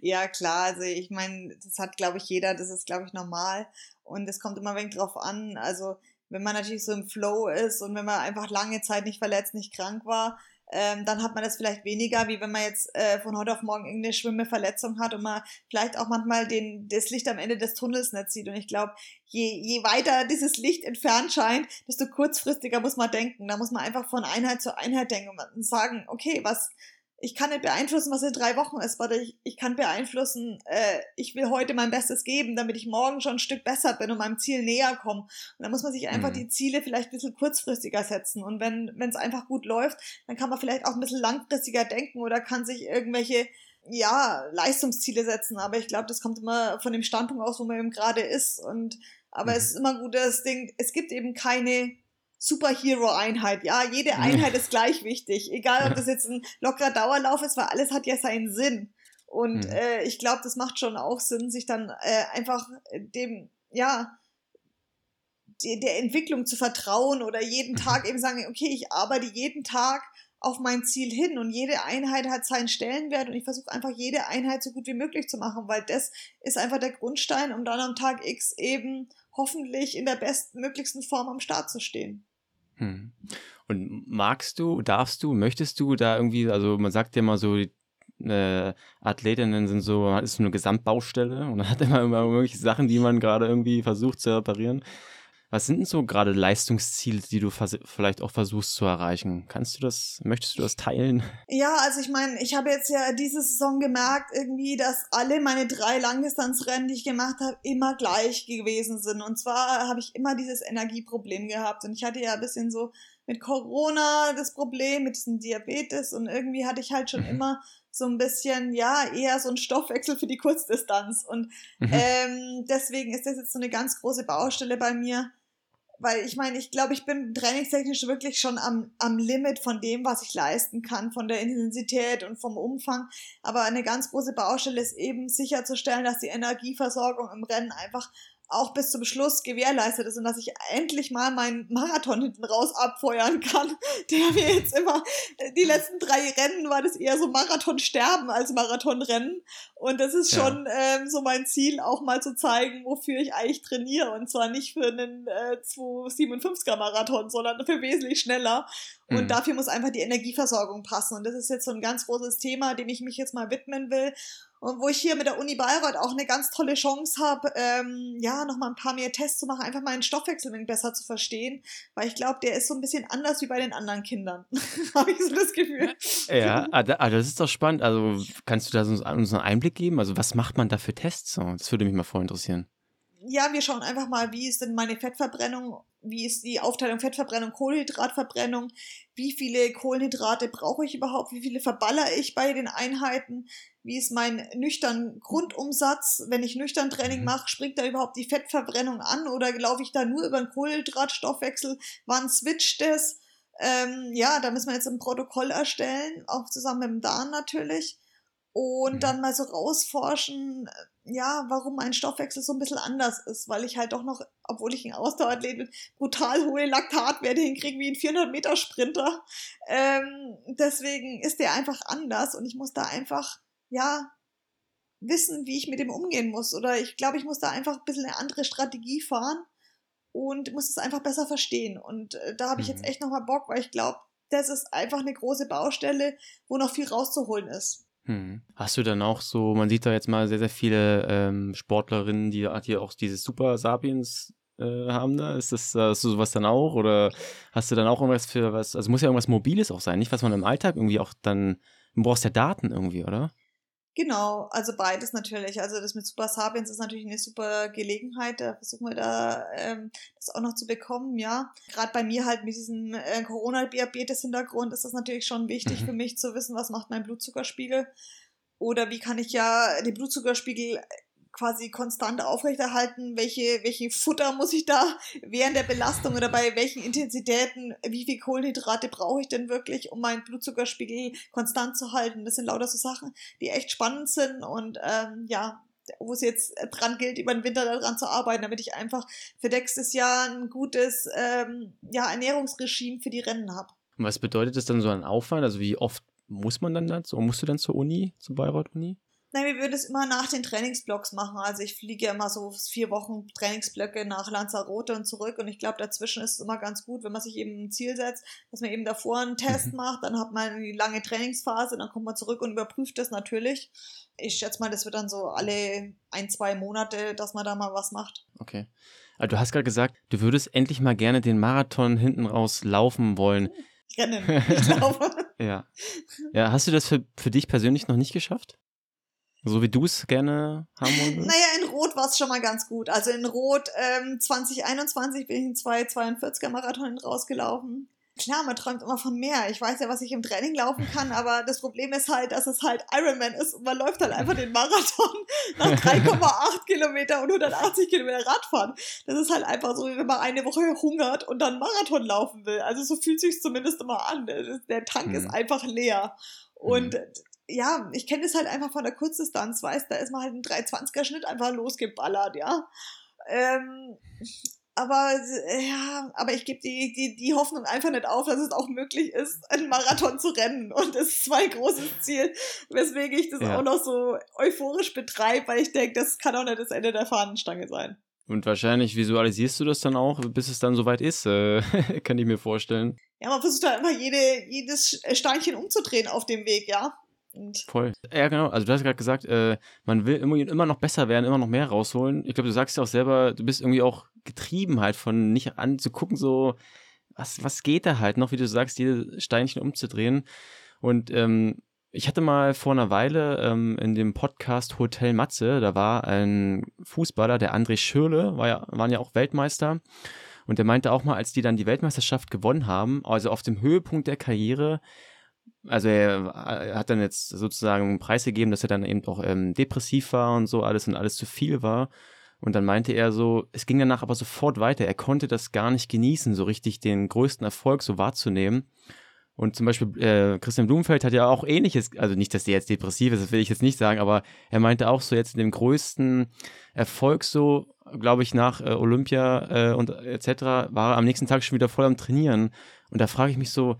ja, klar, also ich meine, das hat, glaube ich, jeder, das ist, glaube ich, normal. Und es kommt immer ein wenig drauf an. Also, wenn man natürlich so im Flow ist und wenn man einfach lange Zeit nicht verletzt, nicht krank war, ähm, dann hat man das vielleicht weniger, wie wenn man jetzt äh, von heute auf morgen irgendeine Schwimmeverletzung hat und man vielleicht auch manchmal den, das Licht am Ende des Tunnels nicht sieht. Und ich glaube, je, je weiter dieses Licht entfernt scheint, desto kurzfristiger muss man denken. Da muss man einfach von Einheit zu Einheit denken und sagen, okay, was, ich kann nicht beeinflussen, was in drei Wochen ist, aber ich, ich kann beeinflussen, äh, ich will heute mein Bestes geben, damit ich morgen schon ein Stück besser bin und meinem Ziel näher komme. Und dann muss man sich einfach mhm. die Ziele vielleicht ein bisschen kurzfristiger setzen. Und wenn es einfach gut läuft, dann kann man vielleicht auch ein bisschen langfristiger denken oder kann sich irgendwelche ja, Leistungsziele setzen. Aber ich glaube, das kommt immer von dem Standpunkt aus, wo man eben gerade ist. Und aber mhm. es ist immer gut, das Ding, es gibt eben keine Superhero-Einheit. Ja, jede Einheit ist gleich wichtig. Egal, ob das jetzt ein lockerer Dauerlauf ist, weil alles hat ja seinen Sinn. Und mhm. äh, ich glaube, das macht schon auch Sinn, sich dann äh, einfach dem, ja, die, der Entwicklung zu vertrauen oder jeden mhm. Tag eben sagen, okay, ich arbeite jeden Tag auf mein Ziel hin und jede Einheit hat seinen Stellenwert und ich versuche einfach jede Einheit so gut wie möglich zu machen, weil das ist einfach der Grundstein, um dann am Tag X eben hoffentlich in der bestmöglichsten Form am Start zu stehen. Hm. Und magst du, darfst du, möchtest du da irgendwie, also man sagt ja immer so, äh, Athletinnen sind so, ist so eine Gesamtbaustelle und man hat immer, immer irgendwelche Sachen, die man gerade irgendwie versucht zu reparieren. Was sind denn so gerade Leistungsziele, die du vielleicht auch versuchst zu erreichen? Kannst du das, möchtest du das teilen? Ja, also ich meine, ich habe jetzt ja diese Saison gemerkt, irgendwie, dass alle meine drei Langdistanzrennen, die ich gemacht habe, immer gleich gewesen sind. Und zwar habe ich immer dieses Energieproblem gehabt. Und ich hatte ja ein bisschen so mit Corona das Problem, mit diesem Diabetes und irgendwie hatte ich halt schon mhm. immer so ein bisschen, ja, eher so ein Stoffwechsel für die Kurzdistanz. Und mhm. ähm, deswegen ist das jetzt so eine ganz große Baustelle bei mir. Weil ich meine, ich glaube, ich bin trainingstechnisch wirklich schon am, am Limit von dem, was ich leisten kann, von der Intensität und vom Umfang. Aber eine ganz große Baustelle ist eben sicherzustellen, dass die Energieversorgung im Rennen einfach auch bis zum Schluss gewährleistet ist und dass ich endlich mal meinen Marathon hinten raus abfeuern kann, der mir jetzt immer, die letzten drei Rennen war das eher so Marathon sterben als Marathonrennen und das ist schon ja. ähm, so mein Ziel, auch mal zu zeigen, wofür ich eigentlich trainiere. Und zwar nicht für einen äh, 257er Marathon, sondern für wesentlich schneller. Und mhm. dafür muss einfach die Energieversorgung passen. Und das ist jetzt so ein ganz großes Thema, dem ich mich jetzt mal widmen will und wo ich hier mit der Uni Bayreuth auch eine ganz tolle Chance habe, ähm, ja, nochmal ein paar mehr Tests zu machen, einfach meinen Stoffwechsel besser zu verstehen, weil ich glaube, der ist so ein bisschen anders wie bei den anderen Kindern. habe ich so das Gefühl. Ja, ah, ah, das ist doch spannend. Also kannst du da uns einen Einblick geben? Also was macht man da für Tests? Das würde mich mal voll interessieren ja, wir schauen einfach mal, wie ist denn meine Fettverbrennung, wie ist die Aufteilung Fettverbrennung, Kohlenhydratverbrennung, wie viele Kohlenhydrate brauche ich überhaupt, wie viele verballere ich bei den Einheiten, wie ist mein nüchtern Grundumsatz, wenn ich nüchtern Training mhm. mache, springt da überhaupt die Fettverbrennung an oder laufe ich da nur über den Kohlenhydratstoffwechsel, wann switcht es? Ähm, ja, da müssen wir jetzt ein Protokoll erstellen, auch zusammen mit dem Darm natürlich und mhm. dann mal so rausforschen, ja, warum mein Stoffwechsel so ein bisschen anders ist, weil ich halt doch noch, obwohl ich ein Ausdauerathlet bin, brutal hohe Laktatwerte hinkriege wie ein 400 Meter Sprinter. Ähm, deswegen ist der einfach anders und ich muss da einfach, ja, wissen, wie ich mit dem umgehen muss. Oder ich glaube, ich muss da einfach ein bisschen eine andere Strategie fahren und muss es einfach besser verstehen. Und äh, da habe ich mhm. jetzt echt nochmal Bock, weil ich glaube, das ist einfach eine große Baustelle, wo noch viel rauszuholen ist. Hm. Hast du dann auch so, man sieht da jetzt mal sehr, sehr viele ähm, Sportlerinnen, die hier auch dieses Super Sapiens äh, haben da? Ist das, hast du sowas dann auch? Oder hast du dann auch irgendwas für was, also muss ja irgendwas Mobiles auch sein, nicht was man im Alltag irgendwie auch dann, du brauchst ja Daten irgendwie, oder? Genau, also beides natürlich. Also das mit Super Sapiens ist natürlich eine super Gelegenheit. Da versuchen wir da ähm, das auch noch zu bekommen, ja. Gerade bei mir halt mit diesem äh, Corona-Diabetes-Hintergrund ist das natürlich schon wichtig mhm. für mich zu wissen, was macht mein Blutzuckerspiegel. Oder wie kann ich ja den Blutzuckerspiegel quasi konstant aufrechterhalten, welche, welche Futter muss ich da während der Belastung oder bei welchen Intensitäten, wie viel Kohlenhydrate brauche ich denn wirklich, um meinen Blutzuckerspiegel konstant zu halten. Das sind lauter so Sachen, die echt spannend sind und ähm, ja, wo es jetzt dran gilt, über den Winter daran zu arbeiten, damit ich einfach für nächstes Jahr ein gutes ähm, ja, Ernährungsregime für die Rennen habe. Und was bedeutet das dann so ein Aufwand? Also wie oft muss man dann dazu? Musst du dann zur Uni, zur Bayreuth-Uni? Nein, wir würden es immer nach den Trainingsblocks machen. Also ich fliege immer so vier Wochen Trainingsblöcke nach Lanzarote und zurück und ich glaube, dazwischen ist es immer ganz gut, wenn man sich eben ein Ziel setzt, dass man eben davor einen Test mhm. macht, dann hat man eine lange Trainingsphase, dann kommt man zurück und überprüft das natürlich. Ich schätze mal, das wird dann so alle ein, zwei Monate, dass man da mal was macht. Okay. Also du hast gerade gesagt, du würdest endlich mal gerne den Marathon hinten raus laufen wollen. Rennen, nicht laufen. Ja. Ja, hast du das für, für dich persönlich noch nicht geschafft? So wie du es gerne haben wolltest? Naja, in Rot war es schon mal ganz gut. Also in Rot ähm, 2021 bin ich in zwei 42er Marathon rausgelaufen. Klar, man träumt immer von mehr. Ich weiß ja, was ich im Training laufen kann, aber das Problem ist halt, dass es halt Ironman ist und man läuft halt einfach den Marathon nach 3,8 Kilometer und 180 Kilometer Radfahren. Das ist halt einfach so, wie wenn man eine Woche hungert und dann Marathon laufen will. Also so fühlt sich zumindest immer an. Der Tank mhm. ist einfach leer. Und mhm ja, ich kenne es halt einfach von der Kurzdistanz, weißt, da ist man halt ein 320er Schnitt einfach losgeballert, ja. Ähm, aber ja, aber ich gebe die, die, die Hoffnung einfach nicht auf, dass es auch möglich ist, einen Marathon zu rennen. Und das ist mein großes Ziel, weswegen ich das ja. auch noch so euphorisch betreibe, weil ich denke, das kann auch nicht das Ende der Fahnenstange sein. Und wahrscheinlich visualisierst du das dann auch, bis es dann soweit ist, äh, kann ich mir vorstellen. Ja, man versucht halt immer jede, jedes Steinchen umzudrehen auf dem Weg, ja. Und Voll. Ja, genau. Also du hast gerade gesagt, äh, man will immer, immer noch besser werden, immer noch mehr rausholen. Ich glaube, du sagst ja auch selber, du bist irgendwie auch getrieben halt von nicht anzugucken, so, was, was geht da halt noch, wie du sagst, jede Steinchen umzudrehen. Und ähm, ich hatte mal vor einer Weile ähm, in dem Podcast Hotel Matze, da war ein Fußballer, der André Schürle, war ja, waren ja auch Weltmeister. Und der meinte auch mal, als die dann die Weltmeisterschaft gewonnen haben, also auf dem Höhepunkt der Karriere, also er, er, hat dann jetzt sozusagen einen Preis gegeben, dass er dann eben auch ähm, depressiv war und so alles und alles zu viel war. Und dann meinte er so, es ging danach aber sofort weiter. Er konnte das gar nicht genießen, so richtig den größten Erfolg so wahrzunehmen. Und zum Beispiel äh, Christian Blumenfeld hat ja auch ähnliches, also nicht, dass der jetzt depressiv ist, das will ich jetzt nicht sagen, aber er meinte auch so jetzt in dem größten Erfolg so, glaube ich, nach äh, Olympia äh, und etc., war er am nächsten Tag schon wieder voll am Trainieren. Und da frage ich mich so,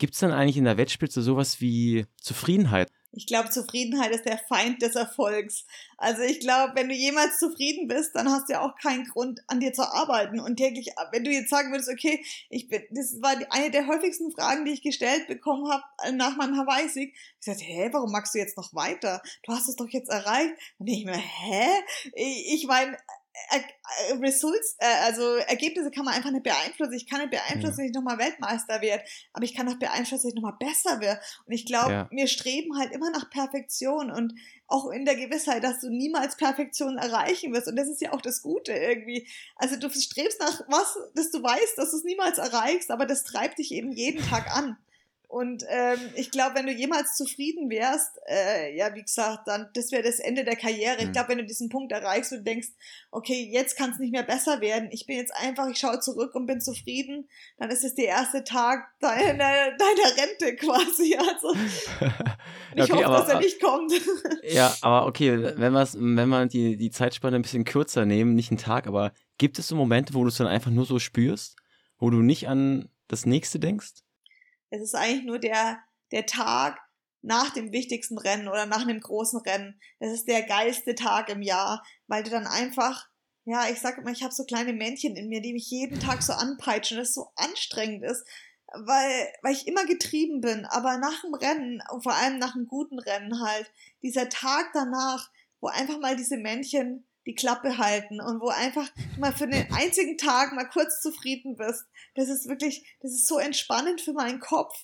Gibt es dann eigentlich in der Wettspitze sowas wie Zufriedenheit? Ich glaube, Zufriedenheit ist der Feind des Erfolgs. Also ich glaube, wenn du jemals zufrieden bist, dann hast du ja auch keinen Grund, an dir zu arbeiten. Und täglich, wenn du jetzt sagen würdest, okay, ich bin, das war eine der häufigsten Fragen, die ich gestellt bekommen habe äh, nach meinem Hawaii-Sieg. Ich sagte, hä, warum magst du jetzt noch weiter? Du hast es doch jetzt erreicht. Und ich mir, hä? Ich meine, äh, Results, äh, also Ergebnisse kann man einfach nicht beeinflussen. Ich kann nicht beeinflussen, ja. dass ich nochmal Weltmeister werde, aber ich kann auch beeinflussen, dass ich nochmal besser werde. Und ich glaube, ja. wir streben halt immer nach Perfektion und auch in der Gewissheit, dass du niemals Perfektion erreichen wirst. Und das ist ja auch das Gute irgendwie. Also du strebst nach was, dass du weißt, dass du es niemals erreichst, aber das treibt dich eben jeden Tag an. Und ähm, ich glaube, wenn du jemals zufrieden wärst, äh, ja, wie gesagt, dann das wäre das Ende der Karriere. Mhm. Ich glaube, wenn du diesen Punkt erreichst und denkst, okay, jetzt kann es nicht mehr besser werden, ich bin jetzt einfach, ich schaue zurück und bin zufrieden, dann ist es der erste Tag deiner, deiner Rente quasi. Also ich okay, hoffe, aber, dass er nicht kommt. ja, aber okay, wenn, wenn man die, die Zeitspanne ein bisschen kürzer nehmen, nicht einen Tag, aber gibt es so Momente, wo du es dann einfach nur so spürst, wo du nicht an das nächste denkst? Es ist eigentlich nur der, der Tag nach dem wichtigsten Rennen oder nach einem großen Rennen. Das ist der geilste Tag im Jahr, weil du dann einfach, ja, ich sag immer, ich habe so kleine Männchen in mir, die mich jeden Tag so anpeitschen, das so anstrengend ist, weil, weil ich immer getrieben bin. Aber nach dem Rennen, und vor allem nach einem guten Rennen halt, dieser Tag danach, wo einfach mal diese Männchen die Klappe halten und wo einfach mal für den einzigen Tag mal kurz zufrieden bist. Das ist wirklich, das ist so entspannend für meinen Kopf.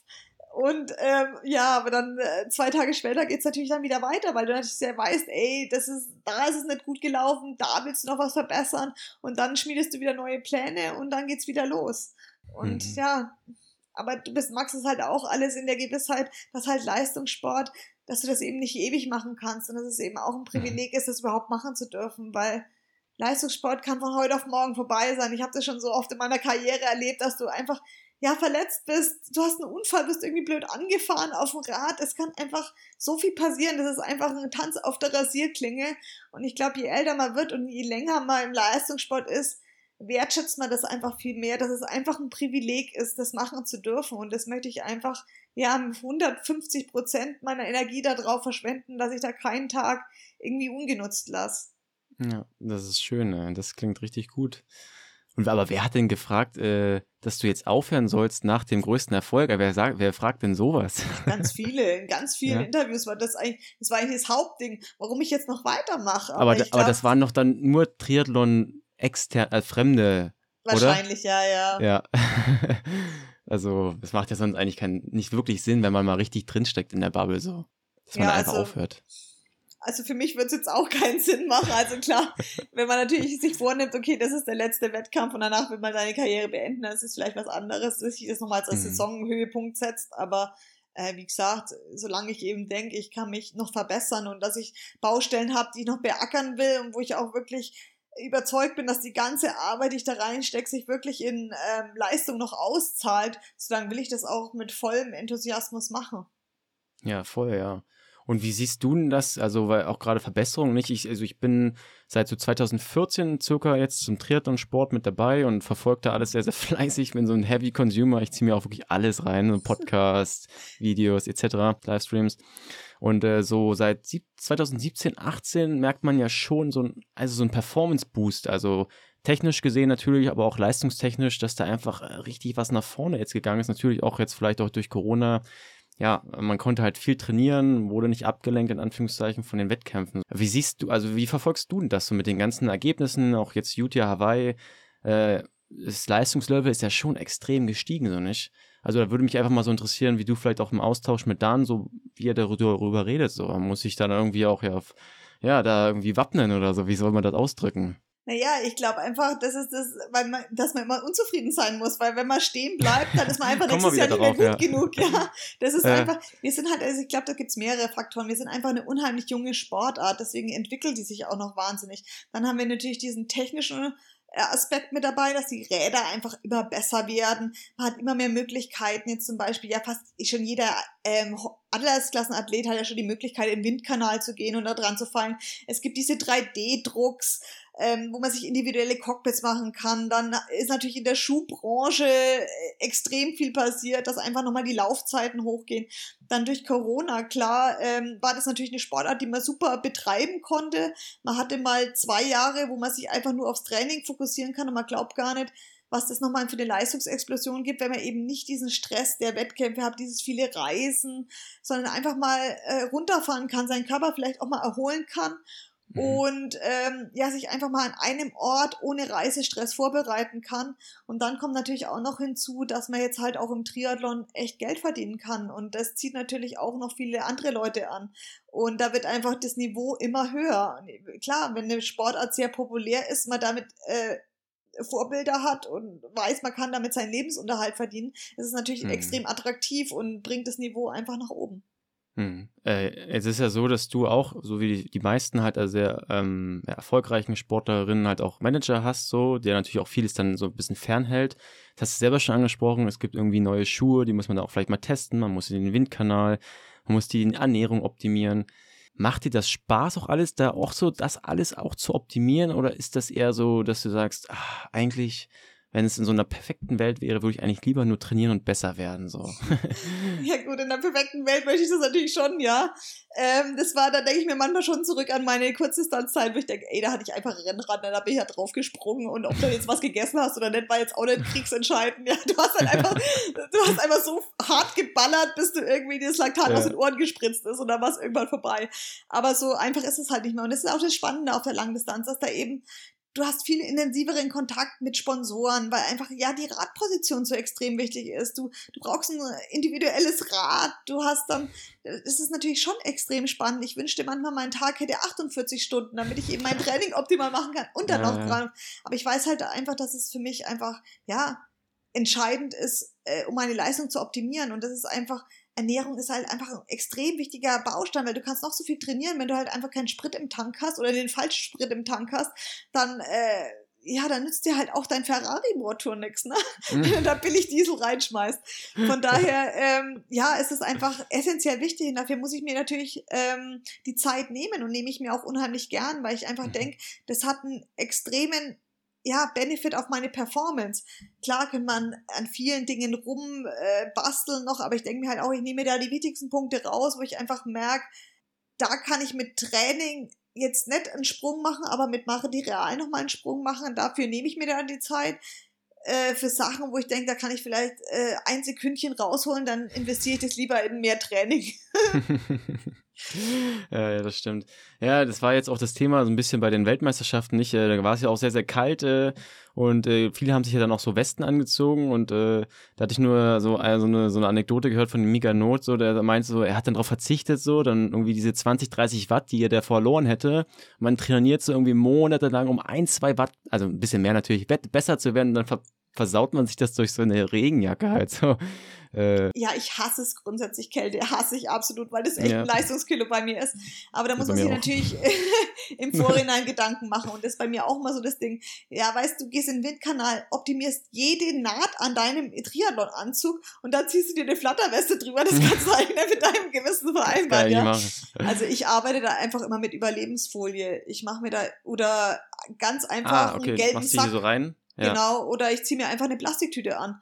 Und ähm, ja, aber dann äh, zwei Tage später geht's natürlich dann wieder weiter, weil du natürlich sehr weißt, ey, das ist, da ist es nicht gut gelaufen, da willst du noch was verbessern und dann schmiedest du wieder neue Pläne und dann geht's wieder los. Und mhm. ja, aber du bist, magst es halt auch alles in der Gewissheit, dass halt Leistungssport dass du das eben nicht ewig machen kannst und dass es eben auch ein mhm. Privileg ist, das überhaupt machen zu dürfen, weil Leistungssport kann von heute auf morgen vorbei sein. Ich habe das schon so oft in meiner Karriere erlebt, dass du einfach ja verletzt bist, du hast einen Unfall, bist irgendwie blöd angefahren auf dem Rad. Es kann einfach so viel passieren. Das ist einfach ein Tanz auf der Rasierklinge. Und ich glaube, je älter man wird und je länger man im Leistungssport ist, wertschätzt man das einfach viel mehr, dass es einfach ein Privileg ist, das machen zu dürfen. Und das möchte ich einfach, ja, 150 Prozent meiner Energie darauf verschwenden, dass ich da keinen Tag irgendwie ungenutzt lasse. Ja, das ist schön. Das klingt richtig gut. Und aber wer hat denn gefragt, äh, dass du jetzt aufhören sollst nach dem größten Erfolg? Wer, sagt, wer fragt denn sowas? Ganz viele, in ganz vielen ja. Interviews war das eigentlich, das war eigentlich das Hauptding, warum ich jetzt noch weitermache. Aber, aber, aber das waren doch dann nur Triathlon extern, äh, fremde Wahrscheinlich, oder? ja, ja. Ja. also, es macht ja sonst eigentlich kein, nicht wirklich Sinn, wenn man mal richtig drinsteckt in der Bubble, so. Dass man ja, einfach also, aufhört. Also für mich wird es jetzt auch keinen Sinn machen. Also klar, wenn man natürlich sich vornimmt, okay, das ist der letzte Wettkampf und danach will man seine Karriere beenden, dann ist es vielleicht was anderes, dass sich das nochmal als mhm. Saisonhöhepunkt setzt. Aber äh, wie gesagt, solange ich eben denke, ich kann mich noch verbessern und dass ich Baustellen habe, die ich noch beackern will und wo ich auch wirklich überzeugt bin, dass die ganze Arbeit, die ich da reinstecke, sich wirklich in ähm, Leistung noch auszahlt, solange will ich das auch mit vollem Enthusiasmus machen. Ja, voll, ja. Und wie siehst du denn das? Also, weil auch gerade Verbesserungen nicht. Ich, also ich bin seit so 2014 circa jetzt zum Triathlon-Sport mit dabei und verfolge da alles sehr, sehr fleißig. Bin so ein Heavy Consumer. Ich ziehe mir auch wirklich alles rein. Podcasts, Videos etc., Livestreams. Und äh, so seit 2017, 18 merkt man ja schon so ein, also so ein Performance-Boost. Also technisch gesehen natürlich, aber auch leistungstechnisch, dass da einfach äh, richtig was nach vorne jetzt gegangen ist. Natürlich auch jetzt vielleicht auch durch Corona ja, man konnte halt viel trainieren, wurde nicht abgelenkt, in Anführungszeichen, von den Wettkämpfen. Wie siehst du, also wie verfolgst du denn das so mit den ganzen Ergebnissen, auch jetzt Utah, Hawaii, äh, das Leistungslevel ist ja schon extrem gestiegen, so nicht? Also da würde mich einfach mal so interessieren, wie du vielleicht auch im Austausch mit Dan, so wie er darüber redet, so. Muss ich dann irgendwie auch ja auf, ja, da irgendwie wappnen oder so, wie soll man das ausdrücken? Naja, ich glaube einfach, das ist das, weil man, dass man immer unzufrieden sein muss, weil wenn man stehen bleibt, dann ist man einfach nächstes Jahr nicht mehr gut ja. genug. Ja, das ist äh. einfach, wir sind halt, also ich glaube, da gibt's mehrere Faktoren. Wir sind einfach eine unheimlich junge Sportart, deswegen entwickelt die sich auch noch wahnsinnig. Dann haben wir natürlich diesen technischen äh, Aspekt mit dabei, dass die Räder einfach immer besser werden. Man hat immer mehr Möglichkeiten. Jetzt zum Beispiel, ja, fast schon jeder ähm, Atlasklassenathlet hat ja schon die Möglichkeit, in den Windkanal zu gehen und da dran zu fallen. Es gibt diese 3D-Drucks ähm, wo man sich individuelle Cockpits machen kann. Dann ist natürlich in der Schuhbranche äh, extrem viel passiert, dass einfach nochmal die Laufzeiten hochgehen. Dann durch Corona, klar, ähm, war das natürlich eine Sportart, die man super betreiben konnte. Man hatte mal zwei Jahre, wo man sich einfach nur aufs Training fokussieren kann und man glaubt gar nicht, was das nochmal für eine Leistungsexplosion gibt, wenn man eben nicht diesen Stress der Wettkämpfe hat, dieses viele Reisen, sondern einfach mal äh, runterfahren kann, seinen Körper vielleicht auch mal erholen kann Mhm. und ähm, ja, sich einfach mal an einem Ort ohne Reisestress vorbereiten kann. Und dann kommt natürlich auch noch hinzu, dass man jetzt halt auch im Triathlon echt Geld verdienen kann. Und das zieht natürlich auch noch viele andere Leute an. Und da wird einfach das Niveau immer höher. Klar, wenn eine Sportart sehr populär ist, man damit äh, Vorbilder hat und weiß, man kann damit seinen Lebensunterhalt verdienen, ist es natürlich mhm. extrem attraktiv und bringt das Niveau einfach nach oben. Hm. Äh, es ist ja so, dass du auch, so wie die, die meisten halt also sehr ähm, ja, erfolgreichen Sportlerinnen halt auch Manager hast, so, der natürlich auch vieles dann so ein bisschen fernhält. Das hast du selber schon angesprochen, es gibt irgendwie neue Schuhe, die muss man da auch vielleicht mal testen, man muss den Windkanal, man muss die Ernährung optimieren. Macht dir das Spaß auch alles, da auch so das alles auch zu optimieren? Oder ist das eher so, dass du sagst, ach, eigentlich wenn es in so einer perfekten Welt wäre, würde ich eigentlich lieber nur trainieren und besser werden. So. ja gut, in der perfekten Welt möchte ich das natürlich schon, ja. Ähm, das war, da denke ich mir manchmal schon zurück an meine Kurzdistanzzeit, wo ich denke, ey, da hatte ich einfach Rennrad, da bin ich ja drauf gesprungen und ob du jetzt was gegessen hast oder nicht, war jetzt auch nicht kriegsentscheidend. Ja, du hast halt einfach, du hast einfach so hart geballert, bis du irgendwie das Laktat ja. aus den Ohren gespritzt ist und dann war es irgendwann vorbei. Aber so einfach ist es halt nicht mehr. Und das ist auch das Spannende auf der Langdistanz, dass da eben du hast viel intensiveren Kontakt mit Sponsoren, weil einfach ja die Radposition so extrem wichtig ist. Du, du brauchst ein individuelles Rad, du hast dann, es ist natürlich schon extrem spannend. Ich wünschte manchmal, mein Tag hätte 48 Stunden, damit ich eben mein Training optimal machen kann und dann ja, noch dran. Aber ich weiß halt einfach, dass es für mich einfach, ja, entscheidend ist, äh, um meine Leistung zu optimieren. Und das ist einfach, Ernährung ist halt einfach ein extrem wichtiger Baustein, weil du kannst noch so viel trainieren, wenn du halt einfach keinen Sprit im Tank hast oder den falschen Sprit im Tank hast, dann äh, ja, dann nützt dir halt auch dein Ferrari-Motor nichts, ne? Mhm. Wenn du da billig Diesel reinschmeißt. Von daher, ähm, ja, es ist einfach essentiell wichtig und dafür muss ich mir natürlich ähm, die Zeit nehmen und nehme ich mir auch unheimlich gern, weil ich einfach mhm. denke, das hat einen extremen ja, Benefit auf meine Performance. Klar kann man an vielen Dingen rumbasteln äh, noch, aber ich denke mir halt auch, ich nehme da die wichtigsten Punkte raus, wo ich einfach merke, da kann ich mit Training jetzt nicht einen Sprung machen, aber mit Material nochmal einen Sprung machen. Dafür nehme ich mir dann die Zeit äh, für Sachen, wo ich denke, da kann ich vielleicht äh, ein Sekündchen rausholen, dann investiere ich das lieber in mehr Training. ja, ja, das stimmt. Ja, das war jetzt auch das Thema so ein bisschen bei den Weltmeisterschaften nicht. Äh, da war es ja auch sehr, sehr kalt äh, und äh, viele haben sich ja dann auch so Westen angezogen und äh, da hatte ich nur so, äh, so, eine, so eine Anekdote gehört von Mika Not, so, der meinte so, er hat dann darauf verzichtet, so, dann irgendwie diese 20, 30 Watt, die er da verloren hätte. Man trainiert so irgendwie monatelang um ein, zwei Watt, also ein bisschen mehr natürlich, besser zu werden, dann ver versaut man sich das durch so eine Regenjacke halt so. Äh, ja, ich hasse es grundsätzlich, Kälte, hasse ich absolut, weil das echt ja. ein Leistungskilo bei mir ist. Aber da muss man sich natürlich im Vorhinein Gedanken machen und das ist bei mir auch mal so das Ding. Ja, weißt du, gehst in den Windkanal, optimierst jede Naht an deinem Triathlon-Anzug und dann ziehst du dir eine Flatterweste drüber, das kannst du eigentlich mit deinem Gewissen vereinbaren. Ja? Also ich arbeite da einfach immer mit Überlebensfolie. Ich mache mir da, oder ganz einfach ah, okay. einen gelben Machst Sack. so rein? Ja. Genau, oder ich ziehe mir einfach eine Plastiktüte an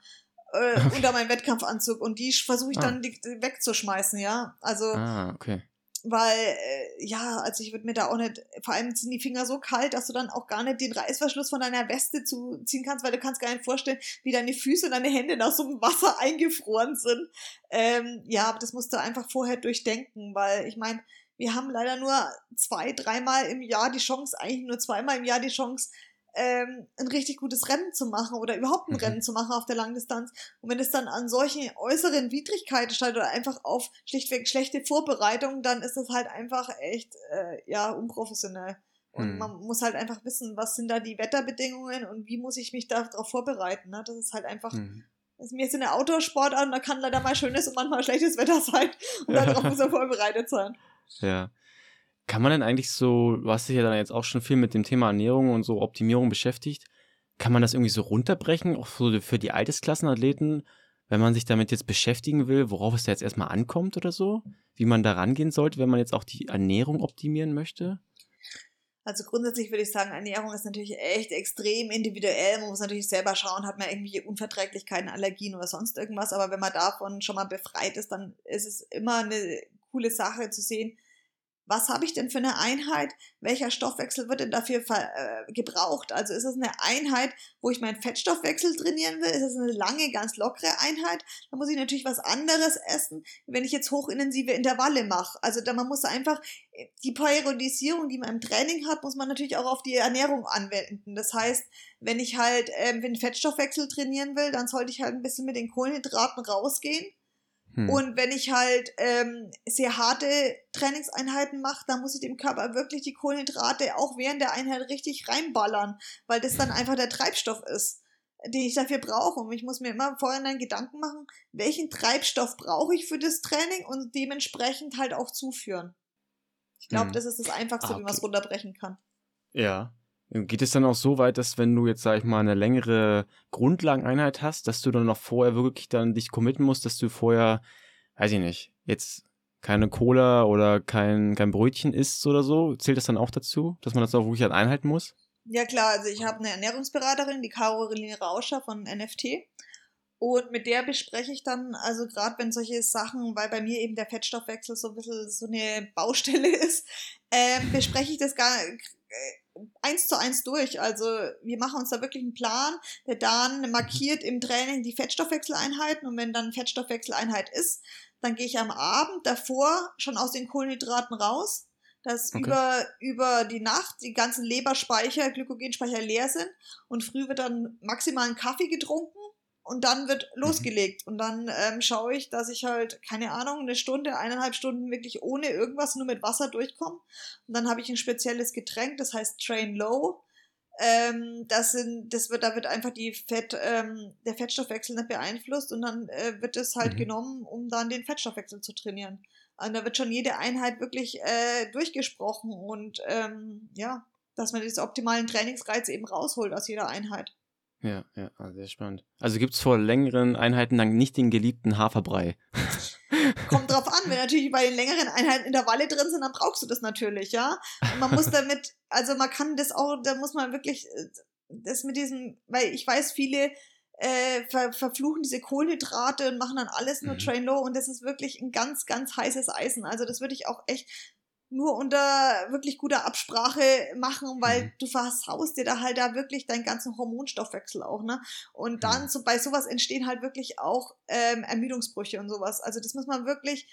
äh, unter meinen Wettkampfanzug und die versuche ich ah. dann die, die wegzuschmeißen, ja. Also, ah, okay. weil, äh, ja, also ich würde mir da auch nicht, vor allem sind die Finger so kalt, dass du dann auch gar nicht den Reißverschluss von deiner Weste zuziehen kannst, weil du kannst gar nicht vorstellen, wie deine Füße und deine Hände nach so einem Wasser eingefroren sind. Ähm, ja, aber das musst du einfach vorher durchdenken, weil ich meine, wir haben leider nur zwei, dreimal im Jahr die Chance, eigentlich nur zweimal im Jahr die Chance, ähm, ein richtig gutes Rennen zu machen oder überhaupt ein mhm. Rennen zu machen auf der Langdistanz. Und wenn es dann an solchen äußeren Widrigkeiten steigt oder einfach auf schlichtweg schlechte Vorbereitungen, dann ist das halt einfach echt, äh, ja, unprofessionell. Und mhm. man muss halt einfach wissen, was sind da die Wetterbedingungen und wie muss ich mich darauf vorbereiten. Ne? Das ist halt einfach, mhm. ist mir jetzt in der Outdoor-Sportart, da kann leider mal schönes und manchmal schlechtes Wetter sein und darauf muss er vorbereitet sein. Ja. Kann man denn eigentlich so, du hast dich ja dann jetzt auch schon viel mit dem Thema Ernährung und so Optimierung beschäftigt, kann man das irgendwie so runterbrechen, auch so für die Altersklassenathleten, wenn man sich damit jetzt beschäftigen will, worauf es da jetzt erstmal ankommt oder so? Wie man da rangehen sollte, wenn man jetzt auch die Ernährung optimieren möchte? Also grundsätzlich würde ich sagen, Ernährung ist natürlich echt extrem individuell. Man muss natürlich selber schauen, hat man irgendwelche Unverträglichkeiten, Allergien oder sonst irgendwas. Aber wenn man davon schon mal befreit ist, dann ist es immer eine coole Sache zu sehen, was habe ich denn für eine Einheit? Welcher Stoffwechsel wird denn dafür äh, gebraucht? Also ist es eine Einheit, wo ich meinen Fettstoffwechsel trainieren will? Ist es eine lange, ganz lockere Einheit? Da muss ich natürlich was anderes essen, wenn ich jetzt hochintensive Intervalle mache. Also da man muss einfach die Periodisierung, die man im Training hat, muss man natürlich auch auf die Ernährung anwenden. Das heißt, wenn ich halt ähm, den Fettstoffwechsel trainieren will, dann sollte ich halt ein bisschen mit den Kohlenhydraten rausgehen hm. Und wenn ich halt ähm, sehr harte Trainingseinheiten mache, dann muss ich dem Körper wirklich die Kohlenhydrate auch während der Einheit richtig reinballern, weil das dann einfach der Treibstoff ist, den ich dafür brauche. Und ich muss mir immer vorher einen Gedanken machen, welchen Treibstoff brauche ich für das Training und dementsprechend halt auch zuführen. Ich glaube, hm. das ist das Einfachste, ah, okay. wie man es runterbrechen kann. Ja, Geht es dann auch so weit, dass wenn du jetzt, sag ich mal, eine längere Grundlageneinheit hast, dass du dann noch vorher wirklich dann dich committen musst, dass du vorher, weiß ich nicht, jetzt keine Cola oder kein, kein Brötchen isst oder so? Zählt das dann auch dazu, dass man das auch wirklich halt einhalten muss? Ja klar, also ich habe eine Ernährungsberaterin, die Caroline Rauscher von NFT. Und mit der bespreche ich dann, also gerade wenn solche Sachen, weil bei mir eben der Fettstoffwechsel so ein bisschen so eine Baustelle ist, äh, bespreche ich das gar, eins zu eins durch. Also wir machen uns da wirklich einen Plan, der dann markiert im Training die Fettstoffwechseleinheiten und wenn dann Fettstoffwechseleinheit ist, dann gehe ich am Abend davor schon aus den Kohlenhydraten raus, dass okay. über, über die Nacht die ganzen Leberspeicher, Glykogenspeicher leer sind und früh wird dann maximal ein Kaffee getrunken und dann wird mhm. losgelegt. Und dann ähm, schaue ich, dass ich halt, keine Ahnung, eine Stunde, eineinhalb Stunden wirklich ohne irgendwas nur mit Wasser durchkomme. Und dann habe ich ein spezielles Getränk, das heißt Train Low. Ähm, das sind, das wird, da wird einfach die Fett, ähm, der Fettstoffwechsel nicht beeinflusst und dann äh, wird es halt mhm. genommen, um dann den Fettstoffwechsel zu trainieren. Und da wird schon jede Einheit wirklich äh, durchgesprochen und ähm, ja, dass man diese optimalen Trainingsreize eben rausholt aus jeder Einheit. Ja, ja, ah, sehr spannend. Also gibt es vor längeren Einheiten dann nicht den geliebten Haferbrei. Kommt drauf an, wenn natürlich bei den längeren Einheiten Intervalle drin sind, dann brauchst du das natürlich, ja. Und man muss damit, also man kann das auch, da muss man wirklich, äh, das mit diesem, weil ich weiß, viele äh, ver, verfluchen diese Kohlenhydrate und machen dann alles nur mhm. Train Low und das ist wirklich ein ganz, ganz heißes Eisen. Also das würde ich auch echt nur unter wirklich guter Absprache machen, weil mhm. du versaust dir da halt da wirklich deinen ganzen Hormonstoffwechsel auch, ne? Und dann so bei sowas entstehen halt wirklich auch ähm, Ermüdungsbrüche und sowas. Also das muss man wirklich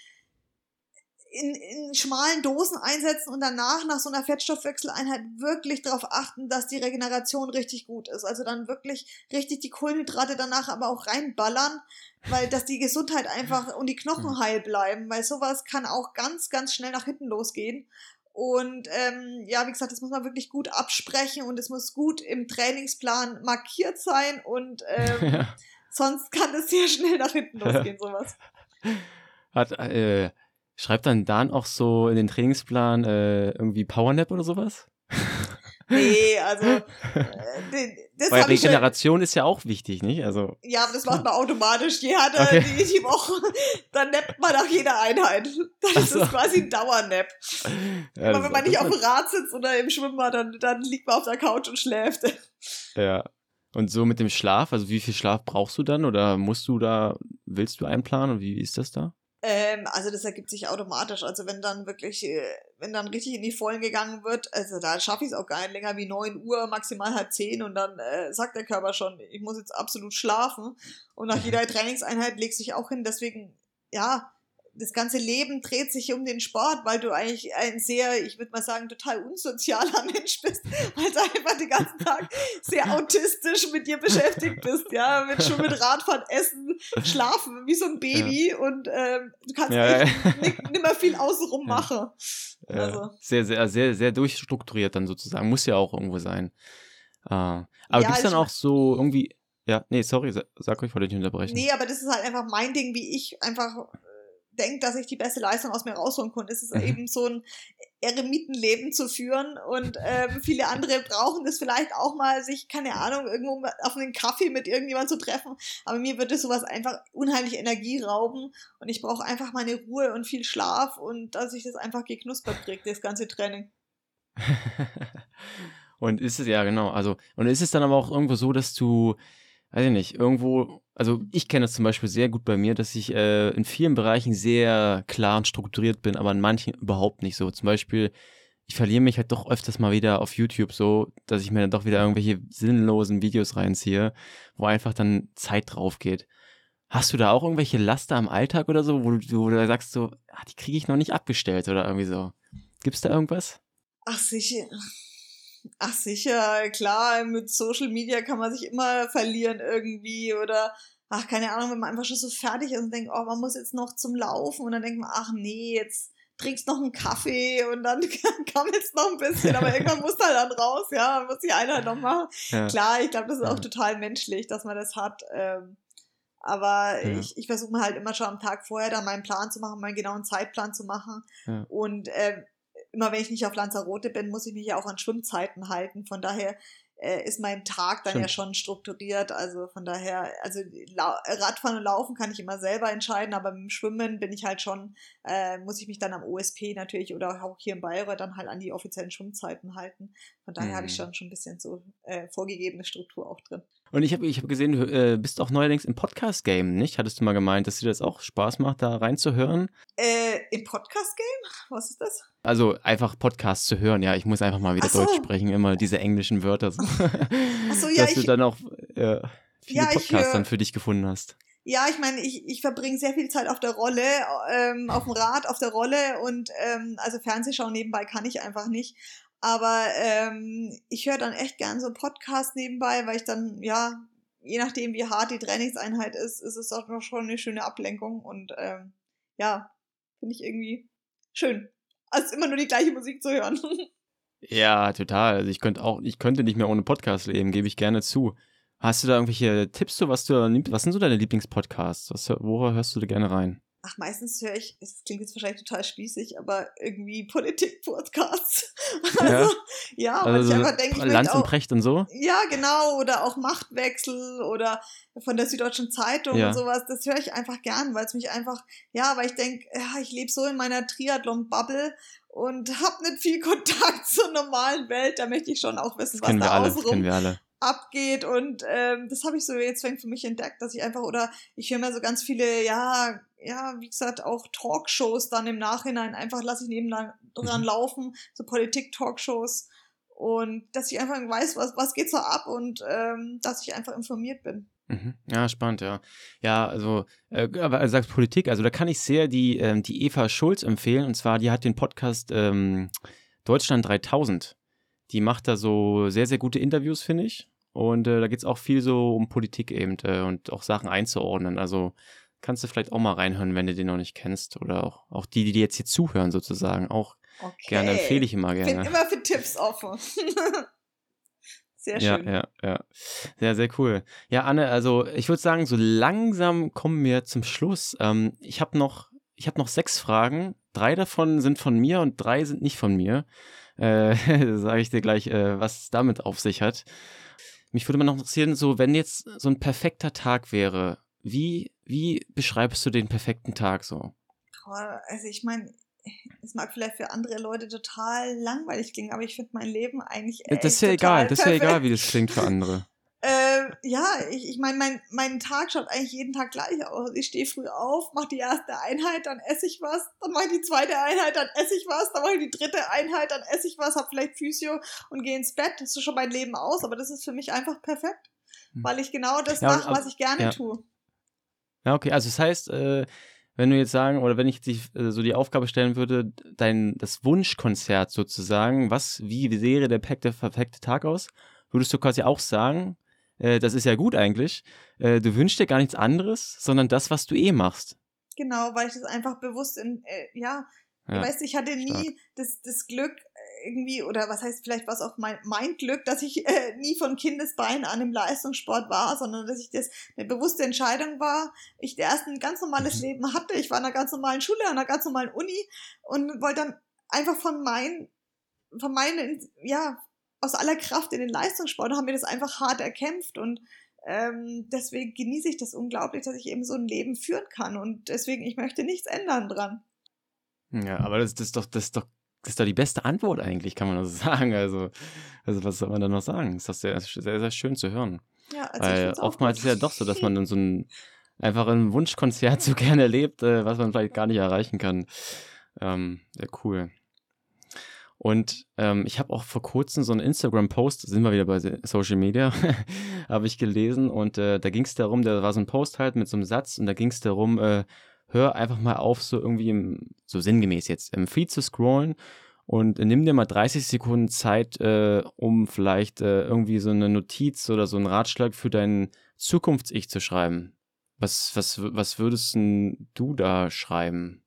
in, in schmalen Dosen einsetzen und danach nach so einer Fettstoffwechseleinheit wirklich darauf achten, dass die Regeneration richtig gut ist. Also dann wirklich richtig die Kohlenhydrate danach aber auch reinballern, weil dass die Gesundheit einfach und die Knochen Mhm. heil bleiben, weil sowas kann auch ganz, ganz schnell nach hinten losgehen. Und ähm, ja, wie gesagt, das muss man wirklich gut absprechen und es muss gut im Trainingsplan markiert sein und ähm, Ja. sonst kann es sehr schnell nach hinten losgehen, sowas. Hat, äh, schreibt dann Dan auch so in den Trainingsplan äh, irgendwie Powernap oder sowas? Nee, also äh, das Weil Regeneration ist ja auch wichtig, nicht? Also, Ja, aber das macht man automatisch. Je härter Okay. die, die Woche, dann nappt man nach jeder Einheit. Ist so. es quasi ein Dauernap. ja, Aber das- wenn man nicht das auf dem Rad sitzt oder im Schwimmbad, dann, dann liegt man auf der Couch und schläft. Ja. Und so mit dem Schlaf, also wie viel Schlaf brauchst du dann oder musst du da, willst du einplanen und wie ist das da? Ähm, also das ergibt sich automatisch. Also wenn dann wirklich, äh, wenn dann richtig in die Vollen gegangen wird, also da schaffe ich es auch gar nicht länger wie 9 Uhr, maximal halb 10 und dann äh, sagt der Körper schon, ich muss jetzt absolut schlafen. Und nach jeder Trainingseinheit legst du dich auch hin. Deswegen, ja, das ganze Leben dreht sich um den Sport, weil du eigentlich ein sehr, ich würde mal sagen, total unsozialer Mensch bist, weil du einfach den ganzen Tag sehr autistisch mit dir beschäftigt bist, ja, mit schon mit Radfahren, Essen, Schlafen, wie so ein Baby und ähm, du kannst Ja, nicht, nicht mehr viel außenrum Ja. machen. Also. Sehr, sehr, sehr, sehr durchstrukturiert dann sozusagen. Muss ja auch irgendwo sein. Ah. Aber Ja, gibt's dann ich- auch so irgendwie, ja, nee, sorry, sa- sag euch, ich wollte dich nicht unterbrechen. Nee, aber das ist halt einfach mein Ding, wie ich einfach denke, dass ich die beste Leistung aus mir rausholen konnte. Es ist Mhm. eben so ein Eremitenleben zu führen und ähm, viele andere brauchen das vielleicht auch mal, sich, keine Ahnung, irgendwo auf einen Kaffee mit irgendjemandem zu treffen. Aber mir würde sowas einfach unheimlich Energie rauben und ich brauche einfach meine Ruhe und viel Schlaf und dass ich das einfach geknuspert kriege, das ganze Training. und ist es, ja, genau, also, und ist es dann aber auch irgendwo so, dass du, weiß ich nicht, irgendwo, also ich kenne das zum Beispiel sehr gut bei mir, dass ich äh, in vielen Bereichen sehr klar und strukturiert bin, aber in manchen überhaupt nicht so. Zum Beispiel, ich verliere mich halt doch öfters mal wieder auf YouTube so, dass ich mir dann doch wieder irgendwelche sinnlosen Videos reinziehe, wo einfach dann Zeit drauf geht. Hast du da auch irgendwelche Laster am Alltag oder so, wo du, wo du sagst so, ah, die kriege ich noch nicht abgestellt oder irgendwie so? Gibt's da irgendwas? Ach sicher. Ach sicher, klar, mit Social Media kann man sich immer verlieren irgendwie oder ach, keine Ahnung, wenn man einfach schon so fertig ist und denkt, oh, man muss jetzt noch zum Laufen und dann denkt man, ach nee, jetzt trinkst noch einen Kaffee und dann kammelst noch ein bisschen, aber irgendwann muss halt dann raus, ja, muss die Einheit noch machen. Ja. Klar, ich glaube, das ist auch total menschlich, dass man das hat. Ähm, aber Ja. ich, ich versuche mir halt immer schon am Tag vorher dann meinen Plan zu machen, meinen genauen Zeitplan zu machen. Ja. Und ähm, immer wenn ich nicht auf Lanzarote bin, muss ich mich ja auch an Schwimmzeiten halten. Von daher äh, ist mein Tag dann ja Stimmt. schon strukturiert. Also von daher, also Radfahren und Laufen kann ich immer selber entscheiden, aber mit dem Schwimmen bin ich halt schon, äh, muss ich mich dann am OSP natürlich oder auch hier in Bayreuth dann halt an die offiziellen Schwimmzeiten halten. Von daher habe ich Mhm. schon schon ein bisschen so äh, vorgegebene Struktur auch drin. Und ich habe ich hab gesehen, du äh, bist auch neuerdings im Podcast-Game, nicht? Hattest du mal gemeint, dass dir das auch Spaß macht, da reinzuhören? Äh, Im Podcast-Game? Was ist das? Also einfach Podcasts zu hören, ja. Ich muss einfach mal wieder so. Deutsch sprechen, immer diese englischen Wörter. So. Ach so, ja, Dass du ich- dann auch äh, viele Ja, Podcasts dann für dich gefunden hast. Ja, ich meine, ich, ich verbringe sehr viel Zeit auf der Rolle, ähm, auf dem Rad, auf der Rolle und ähm, also Fernsehschauen nebenbei kann ich einfach nicht. Aber ähm, ich höre dann echt gern so Podcasts nebenbei, weil ich dann, ja, je nachdem wie hart die Trainingseinheit ist, ist es auch noch schon eine schöne Ablenkung und ähm, ja, finde ich irgendwie schön. Also immer nur die gleiche Musik zu hören. Ja, total. Also ich könnte auch, ich könnte nicht mehr ohne Podcast leben, gebe ich gerne zu. Hast du da irgendwelche Tipps, was du, was sind so deine Lieblingspodcasts? Was, woher hörst du da gerne rein? Ach, meistens höre ich, das klingt jetzt wahrscheinlich total spießig, aber irgendwie Politik-Podcasts. Also, ja, weil Also ich so einfach denke, ich Lanz möchte und auch, Precht und so? ja, genau, oder auch Machtwechsel oder von der Süddeutschen Zeitung Ja. und sowas, das höre ich einfach gern, weil es mich einfach, ja, weil ich denke, ja, ich lebe so in meiner Triathlon-Bubble und habe nicht viel Kontakt zur normalen Welt, da möchte ich schon auch wissen, Das was da alle, außenrum kennen wir alle. Abgeht und ähm, das habe ich so jetzt für mich entdeckt, dass ich einfach oder ich höre mir so ganz viele ja ja wie gesagt auch Talkshows dann im Nachhinein einfach lasse ich nebenan dran Mhm. laufen so Politik Talkshows und dass ich einfach weiß was was geht so ab und ähm, dass ich einfach informiert bin Mhm. Ja, spannend, ja. Ja, also, äh, aber du sagst Politik, also da kann ich sehr die, ähm, die Eva Schulz empfehlen. Und zwar, die hat den Podcast ähm, Deutschland 3000. Die macht da so sehr, sehr gute Interviews, finde ich. Und äh, da geht es auch viel so um Politik eben äh, und auch Sachen einzuordnen. Also kannst du vielleicht auch mal reinhören, wenn du den noch nicht kennst. Oder auch, auch die, die jetzt hier zuhören, sozusagen. Auch okay. gerne empfehle ich immer gerne. Ich bin immer für Tipps offen. Sehr schön. Ja, ja, ja. Sehr, sehr cool. Ja, Anne, also ich würde sagen, so langsam kommen wir zum Schluss. Ähm, ich habe noch, ich noch sechs Fragen. Drei davon sind von mir und drei sind nicht von mir. Äh, Sage ich dir gleich, äh, was es damit auf sich hat. Mich würde mal noch interessieren, so wenn jetzt so ein perfekter Tag wäre, wie, wie beschreibst du den perfekten Tag so? Also ich meine, es mag vielleicht für andere Leute total langweilig klingen, aber ich finde mein Leben eigentlich echt Das ist ja egal, das ist ja egal, wie das klingt für andere. Äh, ja, ich, ich meine, mein, mein Tag schaut eigentlich jeden Tag gleich aus. Ich stehe früh auf, mache die erste Einheit, dann esse ich was, dann mache ich die zweite Einheit, dann esse ich was, dann mache ich die dritte Einheit, dann esse ich was, habe vielleicht Physio und gehe ins Bett. Das ist schon mein Leben aus, aber das ist für mich einfach perfekt, hm. weil ich genau das ja, mache, was ich gerne ja. tue. Ja, okay, also das heißt, äh, wenn du jetzt sagen, oder wenn ich dich äh, so die Aufgabe stellen würde, dein, das Wunschkonzert sozusagen, was, wie wäre der perfekte, perfekte Tag aus? Würdest du quasi auch sagen, äh, das ist ja gut eigentlich, äh, du wünschst dir gar nichts anderes, sondern das, was du eh machst. Genau, weil ich das einfach bewusst in, äh, ja, ja, weißt ich hatte nie das, das Glück äh, irgendwie, oder was heißt, vielleicht war es auch mein, mein Glück, dass ich äh, nie von Kindesbein an im Leistungssport war, sondern dass ich das eine bewusste Entscheidung war. Ich erst ein ganz normales mhm. Leben hatte. Ich war in einer ganz normalen Schule, an einer ganz normalen Uni und wollte dann einfach von meinen, von meinen, ja, aus aller Kraft in den Leistungssport und haben mir das einfach hart erkämpft und ähm, deswegen genieße ich das unglaublich, dass ich eben so ein Leben führen kann und deswegen, ich möchte nichts ändern dran. Ja, aber das, das, ist doch, das ist doch das ist doch die beste Antwort eigentlich, kann man das sagen. Also, also was soll man da noch sagen? Das ist doch sehr, sehr, sehr schön zu hören. Ja, also Weil oftmals ist es ja doch so, dass man dann so ein einfach ein Wunschkonzert so gerne erlebt, äh, was man vielleicht gar nicht erreichen kann. Ähm, sehr cool. Und ähm, ich habe auch vor kurzem so einen Instagram-Post, sind wir wieder bei Social Media, habe ich gelesen und äh, da ging es darum, da war so ein Post halt mit so einem Satz und da ging es darum, äh, hör einfach mal auf, so irgendwie im, so sinngemäß jetzt im Feed zu scrollen und nimm dir mal 30 Sekunden Zeit, äh, um vielleicht äh, irgendwie so eine Notiz oder so einen Ratschlag für dein Zukunfts-Ich zu schreiben. Was, was, was würdest du da schreiben?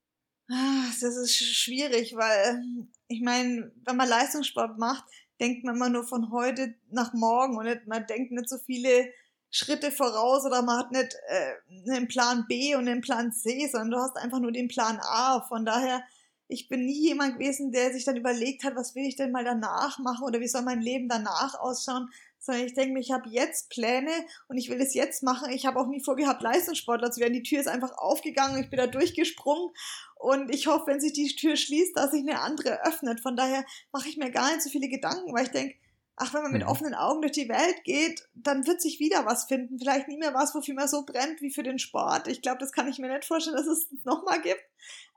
Ah, das ist schwierig, weil ich meine, wenn man Leistungssport macht, denkt man immer nur von heute nach morgen und man denkt nicht so viele Schritte voraus oder man hat nicht äh, einen Plan B und einen Plan C, sondern du hast einfach nur den Plan A. Von daher, ich bin nie jemand gewesen, der sich dann überlegt hat, was will ich denn mal danach machen oder wie soll mein Leben danach ausschauen, sondern ich denke mir, ich habe jetzt Pläne und ich will es jetzt machen. Ich habe auch nie vorgehabt, Leistungssportler zu werden. Die Tür ist einfach aufgegangen, ich bin da durchgesprungen und ich hoffe, wenn sich die Tür schließt, dass sich eine andere öffnet. Von daher mache ich mir gar nicht so viele Gedanken, weil ich denke, ach, wenn man mit offenen Augen durch die Welt geht, dann wird sich wieder was finden. Vielleicht nie mehr was, wofür man so brennt wie für den Sport. Ich glaube, das kann ich mir nicht vorstellen, dass es nochmal gibt.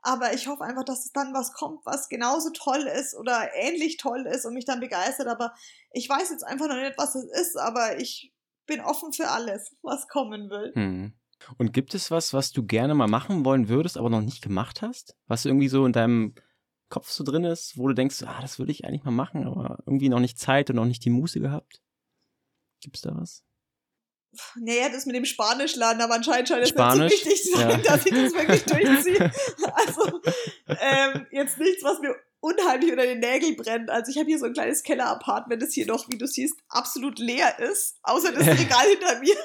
Aber ich hoffe einfach, dass es dann was kommt, was genauso toll ist oder ähnlich toll ist und mich dann begeistert. Aber ich weiß jetzt einfach noch nicht, was es ist, aber ich bin offen für alles, was kommen will. Mhm. Und gibt es was, was du gerne mal machen wollen würdest, aber noch nicht gemacht hast? Was irgendwie so in deinem Kopf so drin ist, wo du denkst, ah, das würde ich eigentlich mal machen, aber irgendwie noch nicht Zeit und noch nicht die Muße gehabt? Gibt's da was? Naja, das mit dem Spanisch lernen, aber anscheinend scheint es nicht so wichtig zu sein, ja. dass ich das wirklich durchziehe. Also, ähm, jetzt nichts, was mir unheimlich unter den Nägeln brennt. Also ich habe hier so ein kleines Keller-Apartment, das hier noch, wie du siehst, absolut leer ist. Außer das Regal hinter mir.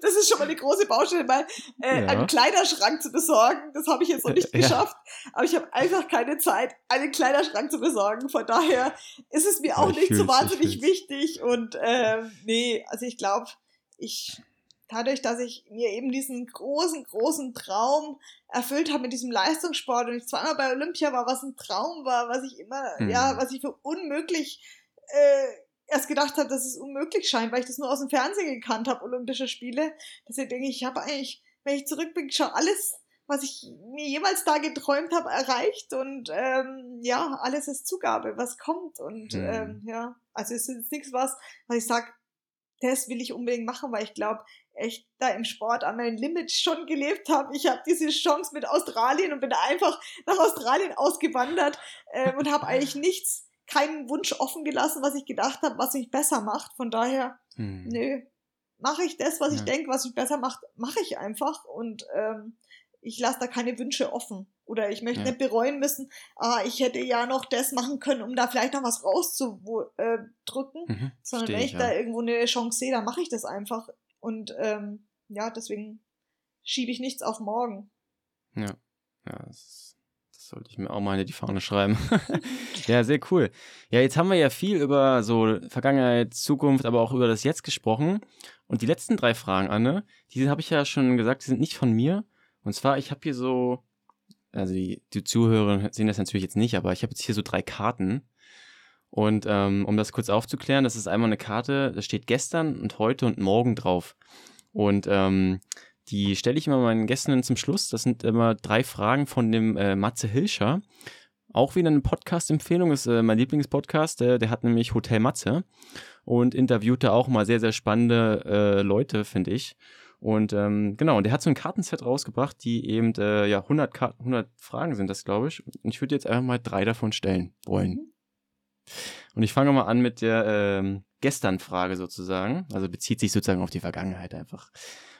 Das ist schon mal eine große Baustelle, mal äh, ja. einen Kleiderschrank zu besorgen. Das habe ich jetzt noch nicht geschafft. Ja. Aber ich habe einfach keine Zeit, einen Kleiderschrank zu besorgen. Von daher ist es mir auch ich nicht so wahnsinnig wichtig. Und äh, nee, also ich glaube, ich dadurch, dass ich mir eben diesen großen, großen Traum erfüllt habe mit diesem Leistungssport und ich zweimal bei Olympia war, was ein Traum war, was ich immer, mhm. ja, was ich für unmöglich äh, erst gedacht habe, dass es unmöglich scheint, weil ich das nur aus dem Fernsehen gekannt habe, Olympische Spiele. Deswegen denke ich, ich habe eigentlich, wenn ich zurückblicke, schon alles, was ich mir jemals da geträumt habe, erreicht und ähm, ja, alles ist Zugabe, was kommt und mhm. ähm, ja, also es ist nichts was, was ich sage, das will ich unbedingt machen, weil ich glaube, echt da im Sport an mein Limit schon gelebt habe. Ich habe diese Chance mit Australien und bin einfach nach Australien ausgewandert äh, und habe eigentlich nichts, keinen Wunsch offen gelassen, was ich gedacht habe, was mich besser macht. Von daher, hm. nö, mache ich das, was ja. ich denke, was mich besser macht, mache ich einfach und ähm, ich lasse da keine Wünsche offen. Oder ich möchte ja. nicht bereuen müssen, ah, ich hätte ja noch das machen können, um da vielleicht noch was rauszudrücken. Mhm, sondern wenn ich ja. da irgendwo eine Chance sehe, dann mache ich das einfach. Und ähm, ja, deswegen schiebe ich nichts auf morgen. Ja, ja, das, das sollte ich mir auch mal in die Fahne schreiben. ja, sehr cool. Ja, jetzt haben wir ja viel über so Vergangenheit, Zukunft, aber auch über das Jetzt gesprochen. Und die letzten drei Fragen, Anne, die habe ich ja schon gesagt, die sind nicht von mir. Und zwar, ich habe hier so, also die, die Zuhörer sehen das natürlich jetzt nicht, aber ich habe jetzt hier so drei Karten. Und ähm, um das kurz aufzuklären, das ist einmal eine Karte, da steht gestern und heute und morgen drauf. Und ähm, die stelle ich immer meinen Gästen zum Schluss. Das sind immer drei Fragen von dem äh, Matze Hilscher. Auch wieder eine Podcast-Empfehlung, ist äh, mein Lieblingspodcast. Der, der hat nämlich Hotel Matze und interviewt da auch mal sehr, sehr spannende äh, Leute, finde ich. Und ähm, genau, und der hat so ein Kartenset rausgebracht, die eben äh, ja 100, Karten, 100 Fragen sind das, glaube ich. Und ich würde jetzt einfach mal drei davon stellen wollen. Mhm. Und ich fange mal an mit der ähm, Gestern-Frage sozusagen. Also bezieht sich sozusagen auf die Vergangenheit einfach.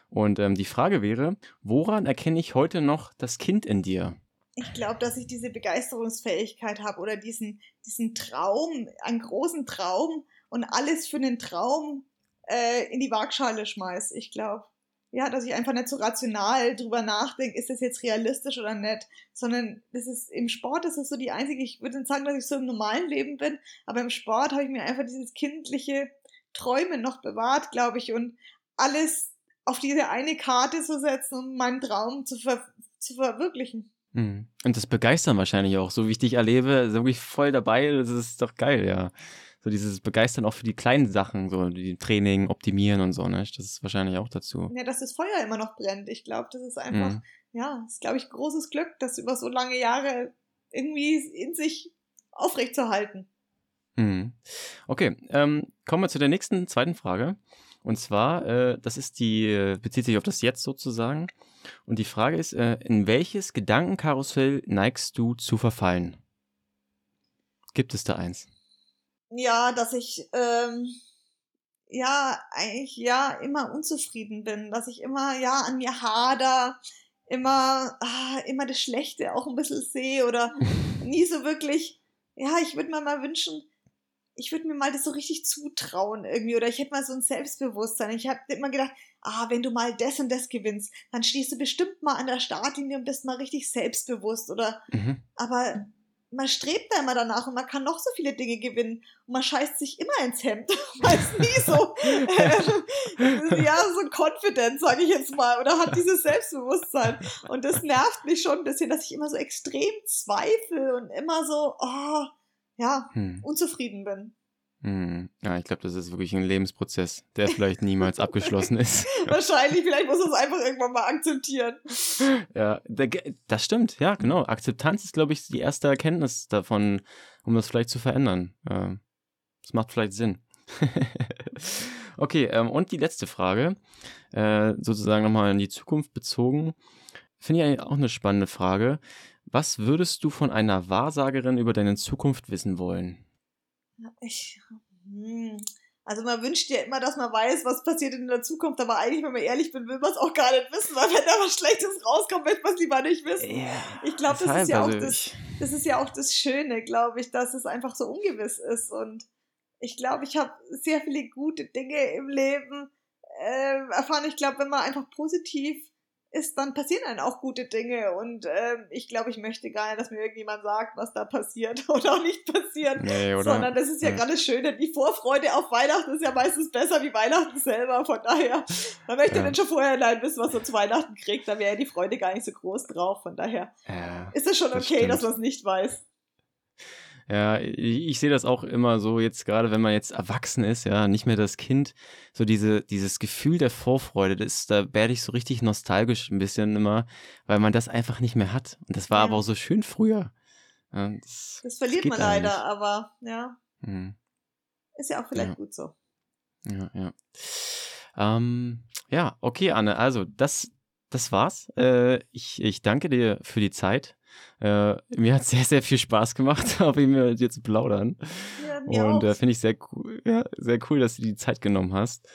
Und ähm, die Frage wäre, woran erkenne ich heute noch das Kind in dir? Ich glaube, dass ich diese Begeisterungsfähigkeit habe oder diesen, diesen Traum, einen großen Traum und alles für den Traum äh, in die Waagschale schmeiß. Ich glaube ja, dass ich einfach nicht so rational drüber nachdenke, ist das jetzt realistisch oder nicht, sondern das ist im Sport ist das so die einzige, ich würde nicht sagen, dass ich so im normalen Leben bin, aber im Sport habe ich mir einfach dieses kindliche Träumen noch bewahrt, glaube ich, und alles auf diese eine Karte zu setzen, um meinen Traum zu, ver zu verwirklichen. Hm. Und das begeistern wahrscheinlich auch, so wie ich dich erlebe, so wirklich voll dabei, das ist doch geil, ja so dieses Begeistern auch für die kleinen Sachen, so die Training, Optimieren und so, ne? Das ist wahrscheinlich auch dazu. Ja, dass das Feuer immer noch brennt. Ich glaube, das ist einfach, mhm. ja, ist, glaube ich, großes Glück, das über so lange Jahre irgendwie in sich aufrechtzuerhalten. Mhm. Okay, ähm, kommen wir zu der nächsten zweiten Frage. Und zwar, äh, das ist die, äh, bezieht sich auf das Jetzt sozusagen. Und die Frage ist, äh, in welches Gedankenkarussell neigst du zu verfallen? Gibt es da eins? Ja, dass ich ähm, ja eigentlich ja immer unzufrieden bin, dass ich immer ja an mir hader, immer ah, immer das Schlechte auch ein bisschen sehe oder nie so wirklich. Ja, ich würde mir mal wünschen, ich würde mir mal das so richtig zutrauen irgendwie oder ich hätte mal so ein Selbstbewusstsein. Ich habe immer gedacht, ah, wenn du mal das und das gewinnst, dann stehst du bestimmt mal an der Startlinie und bist mal richtig selbstbewusst oder mhm. aber man strebt da immer danach und man kann noch so viele Dinge gewinnen und man scheißt sich immer ins Hemd. man ist nie so, äh, ja, so confident, sage ich jetzt mal, oder hat dieses Selbstbewusstsein. Und das nervt mich schon ein bisschen, dass ich immer so extrem zweifle und immer so, oh, ja, hm. unzufrieden bin. Hm. Ja, ich glaube, das ist wirklich ein Lebensprozess, der vielleicht niemals abgeschlossen ist. Wahrscheinlich, vielleicht muss man es einfach irgendwann mal akzeptieren. Ja, das stimmt, ja, genau. Akzeptanz ist, glaube ich, die erste Erkenntnis davon, um das vielleicht zu verändern. Das macht vielleicht Sinn. okay, ähm, und die letzte Frage, äh, sozusagen nochmal in die Zukunft bezogen, finde ich eigentlich auch eine spannende Frage. Was würdest du von einer Wahrsagerin über deine Zukunft wissen wollen? Ich, hm. Also man wünscht ja immer, dass man weiß, was passiert in der Zukunft, aber eigentlich, wenn man ehrlich bin, will man es auch gar nicht wissen, weil wenn da was Schlechtes rauskommt, möchte man es lieber nicht wissen. Ja, ich glaube, das ist ja auch das, das ist ja auch das Schöne, glaube ich, dass es einfach so ungewiss ist. Und ich glaube, ich habe sehr viele gute Dinge im Leben äh, erfahren. Ich glaube, wenn man einfach positiv ist, dann passieren dann auch gute Dinge. Und ähm, ich glaube, ich möchte gar nicht, dass mir irgendjemand sagt, was da passiert oder auch nicht passiert. Nee, oder? Sondern das ist ja, ja. gerade das Schöne. Die Vorfreude auf Weihnachten ist ja meistens besser wie Weihnachten selber. Von daher, man möchte ja. dann schon vorher allein wissen, was er zu Weihnachten kriegt. Da wäre ja die Freude gar nicht so groß drauf. Von daher ja, ist es schon okay, das dass man es nicht weiß. Ja, ich, ich sehe das auch immer so jetzt gerade, wenn man jetzt erwachsen ist, ja, nicht mehr das Kind, so diese, dieses Gefühl der Vorfreude, das, da werde ich so richtig nostalgisch ein bisschen immer, weil man das einfach nicht mehr hat. Und das war ja. aber auch so schön früher. Ja, das, das, verliert das man leider, nicht. aber ja. Mhm. Ist ja auch vielleicht ja. gut so. Ja, ja. Ähm, ja, okay, Anne, also das, das war's. Äh, ich, ich danke dir für die Zeit. Äh, mir hat sehr, sehr viel Spaß gemacht, auf ihn mit dir zu plaudern. Ja, Und äh, finde ich sehr cool, ja, sehr cool, dass du die Zeit genommen hast.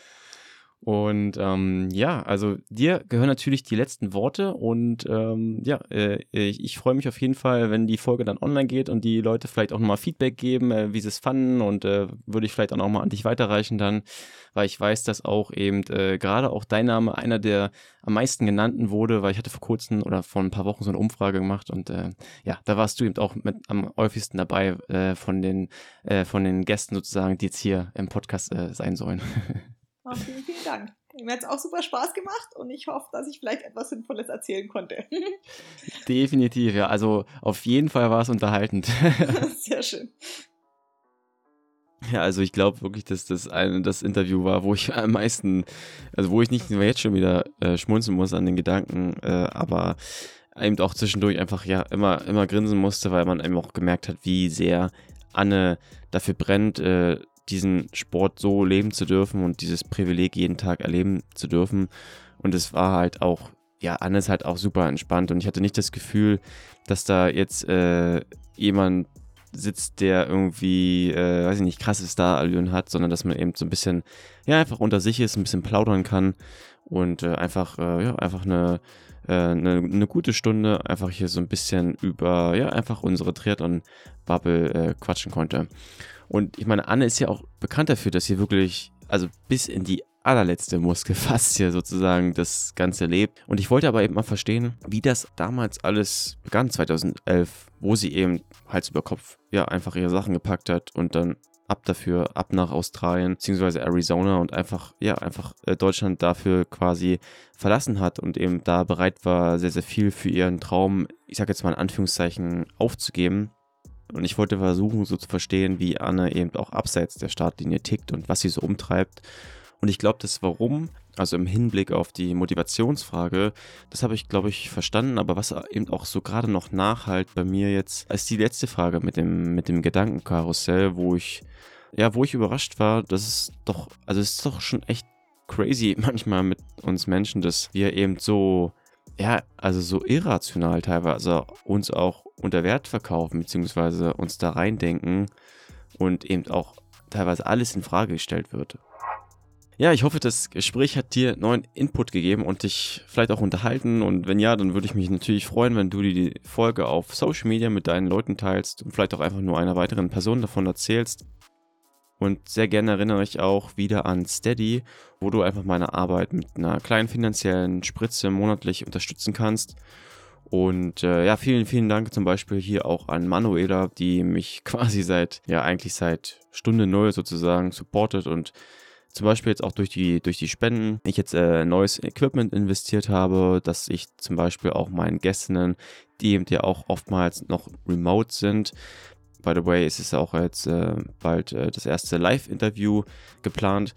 Und ähm, ja, also dir gehören natürlich die letzten Worte und ähm, ja, äh, ich, ich freue mich auf jeden Fall, wenn die Folge dann online geht und die Leute vielleicht auch nochmal Feedback geben, äh, wie sie es fanden und äh, würde ich vielleicht auch nochmal an dich weiterreichen dann, weil ich weiß, dass auch eben äh, gerade auch dein Name einer der am meisten genannten wurde, weil ich hatte vor kurzem oder vor ein paar Wochen so eine Umfrage gemacht und äh, ja, da warst du eben auch mit am häufigsten dabei äh, von den äh, von den Gästen sozusagen, die jetzt hier im Podcast äh, sein sollen. Oh, vielen, vielen Dank. Mir hat es auch super Spaß gemacht und ich hoffe, dass ich vielleicht etwas Sinnvolles erzählen konnte. Definitiv, ja. Also auf jeden Fall war es unterhaltend. Sehr schön. Ja, also ich glaube wirklich, dass das ein, das Interview war, wo ich am meisten, also wo ich nicht nur jetzt schon wieder äh, schmunzeln muss an den Gedanken, äh, aber eben auch zwischendurch einfach ja immer, immer grinsen musste, weil man eben auch gemerkt hat, wie sehr Anne dafür brennt, äh, diesen Sport so leben zu dürfen und dieses Privileg jeden Tag erleben zu dürfen. Und es war halt auch, ja, ist halt auch super entspannt und ich hatte nicht das Gefühl, dass da jetzt äh, jemand sitzt, der irgendwie, äh, weiß ich nicht, krasse Star-Allüren hat, sondern dass man eben so ein bisschen, ja, einfach unter sich ist, ein bisschen plaudern kann und äh, einfach, äh, ja, einfach eine, äh, eine, eine, gute Stunde einfach hier so ein bisschen über, ja, einfach unsere Triathlon-Bubble äh, quatschen konnte. Und ich meine, Anne ist ja auch bekannt dafür, dass sie wirklich, also bis in die allerletzte Muskelfaszie sozusagen das Ganze lebt. Und ich wollte aber eben mal verstehen, wie das damals alles begann, 2011, wo sie eben Hals über Kopf ja einfach ihre Sachen gepackt hat und dann ab dafür, ab nach Australien bzw. Arizona und einfach, ja, einfach äh, Deutschland dafür quasi verlassen hat und eben da bereit war, sehr, sehr viel für ihren Traum, ich sag jetzt mal in Anführungszeichen, aufzugeben. Und ich wollte versuchen, so zu verstehen, wie Anne eben auch abseits der Startlinie tickt und was sie so umtreibt. Und ich glaube, das Warum, also im Hinblick auf die Motivationsfrage, das habe ich, glaube ich, verstanden. Aber was eben auch so gerade noch nachhalt bei mir jetzt, ist die letzte Frage mit dem, mit dem Gedankenkarussell, wo ich, ja, wo ich überrascht war, dass es doch, also es ist doch schon echt crazy manchmal mit uns Menschen, dass wir eben so ja, also so irrational teilweise uns auch unter Wert verkaufen, beziehungsweise uns da reindenken und eben auch teilweise alles in Frage gestellt wird. Ja, ich hoffe, das Gespräch hat dir neuen Input gegeben und dich vielleicht auch unterhalten. Und wenn ja, dann würde ich mich natürlich freuen, wenn du die Folge auf Social Media mit deinen Leuten teilst und vielleicht auch einfach nur einer weiteren Person davon erzählst. Und sehr gerne erinnere ich auch wieder an Steady, wo du einfach meine Arbeit mit einer kleinen finanziellen Spritze monatlich unterstützen kannst. Und äh, ja, vielen, vielen Dank zum Beispiel hier auch an Manuela, die mich quasi seit, ja, eigentlich seit Stunde Null sozusagen supportet und zum Beispiel jetzt auch durch die, durch die Spenden ich jetzt äh, neues Equipment investiert habe, dass ich zum Beispiel auch meinen Gästinnen, die eben ja auch oftmals noch remote sind, By the way, es ist auch jetzt äh, bald äh, das erste Live-Interview geplant.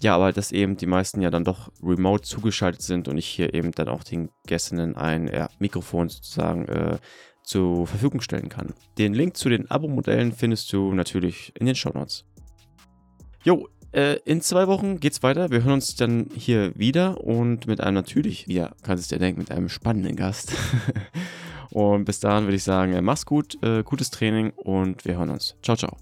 Ja, aber dass eben die meisten ja dann doch remote zugeschaltet sind und ich hier eben dann auch den Gästinnen ein ja, Mikrofon sozusagen äh, zur Verfügung stellen kann. Den Link zu den Abo-Modellen findest du natürlich in den Show Notes. Jo, äh, in zwei Wochen geht's weiter. Wir hören uns dann hier wieder und mit einem natürlich, ja, kannst du dir denken, mit einem spannenden Gast. Und bis dahin würde ich sagen, mach's gut, äh, gutes Training und wir hören uns. Ciao, ciao.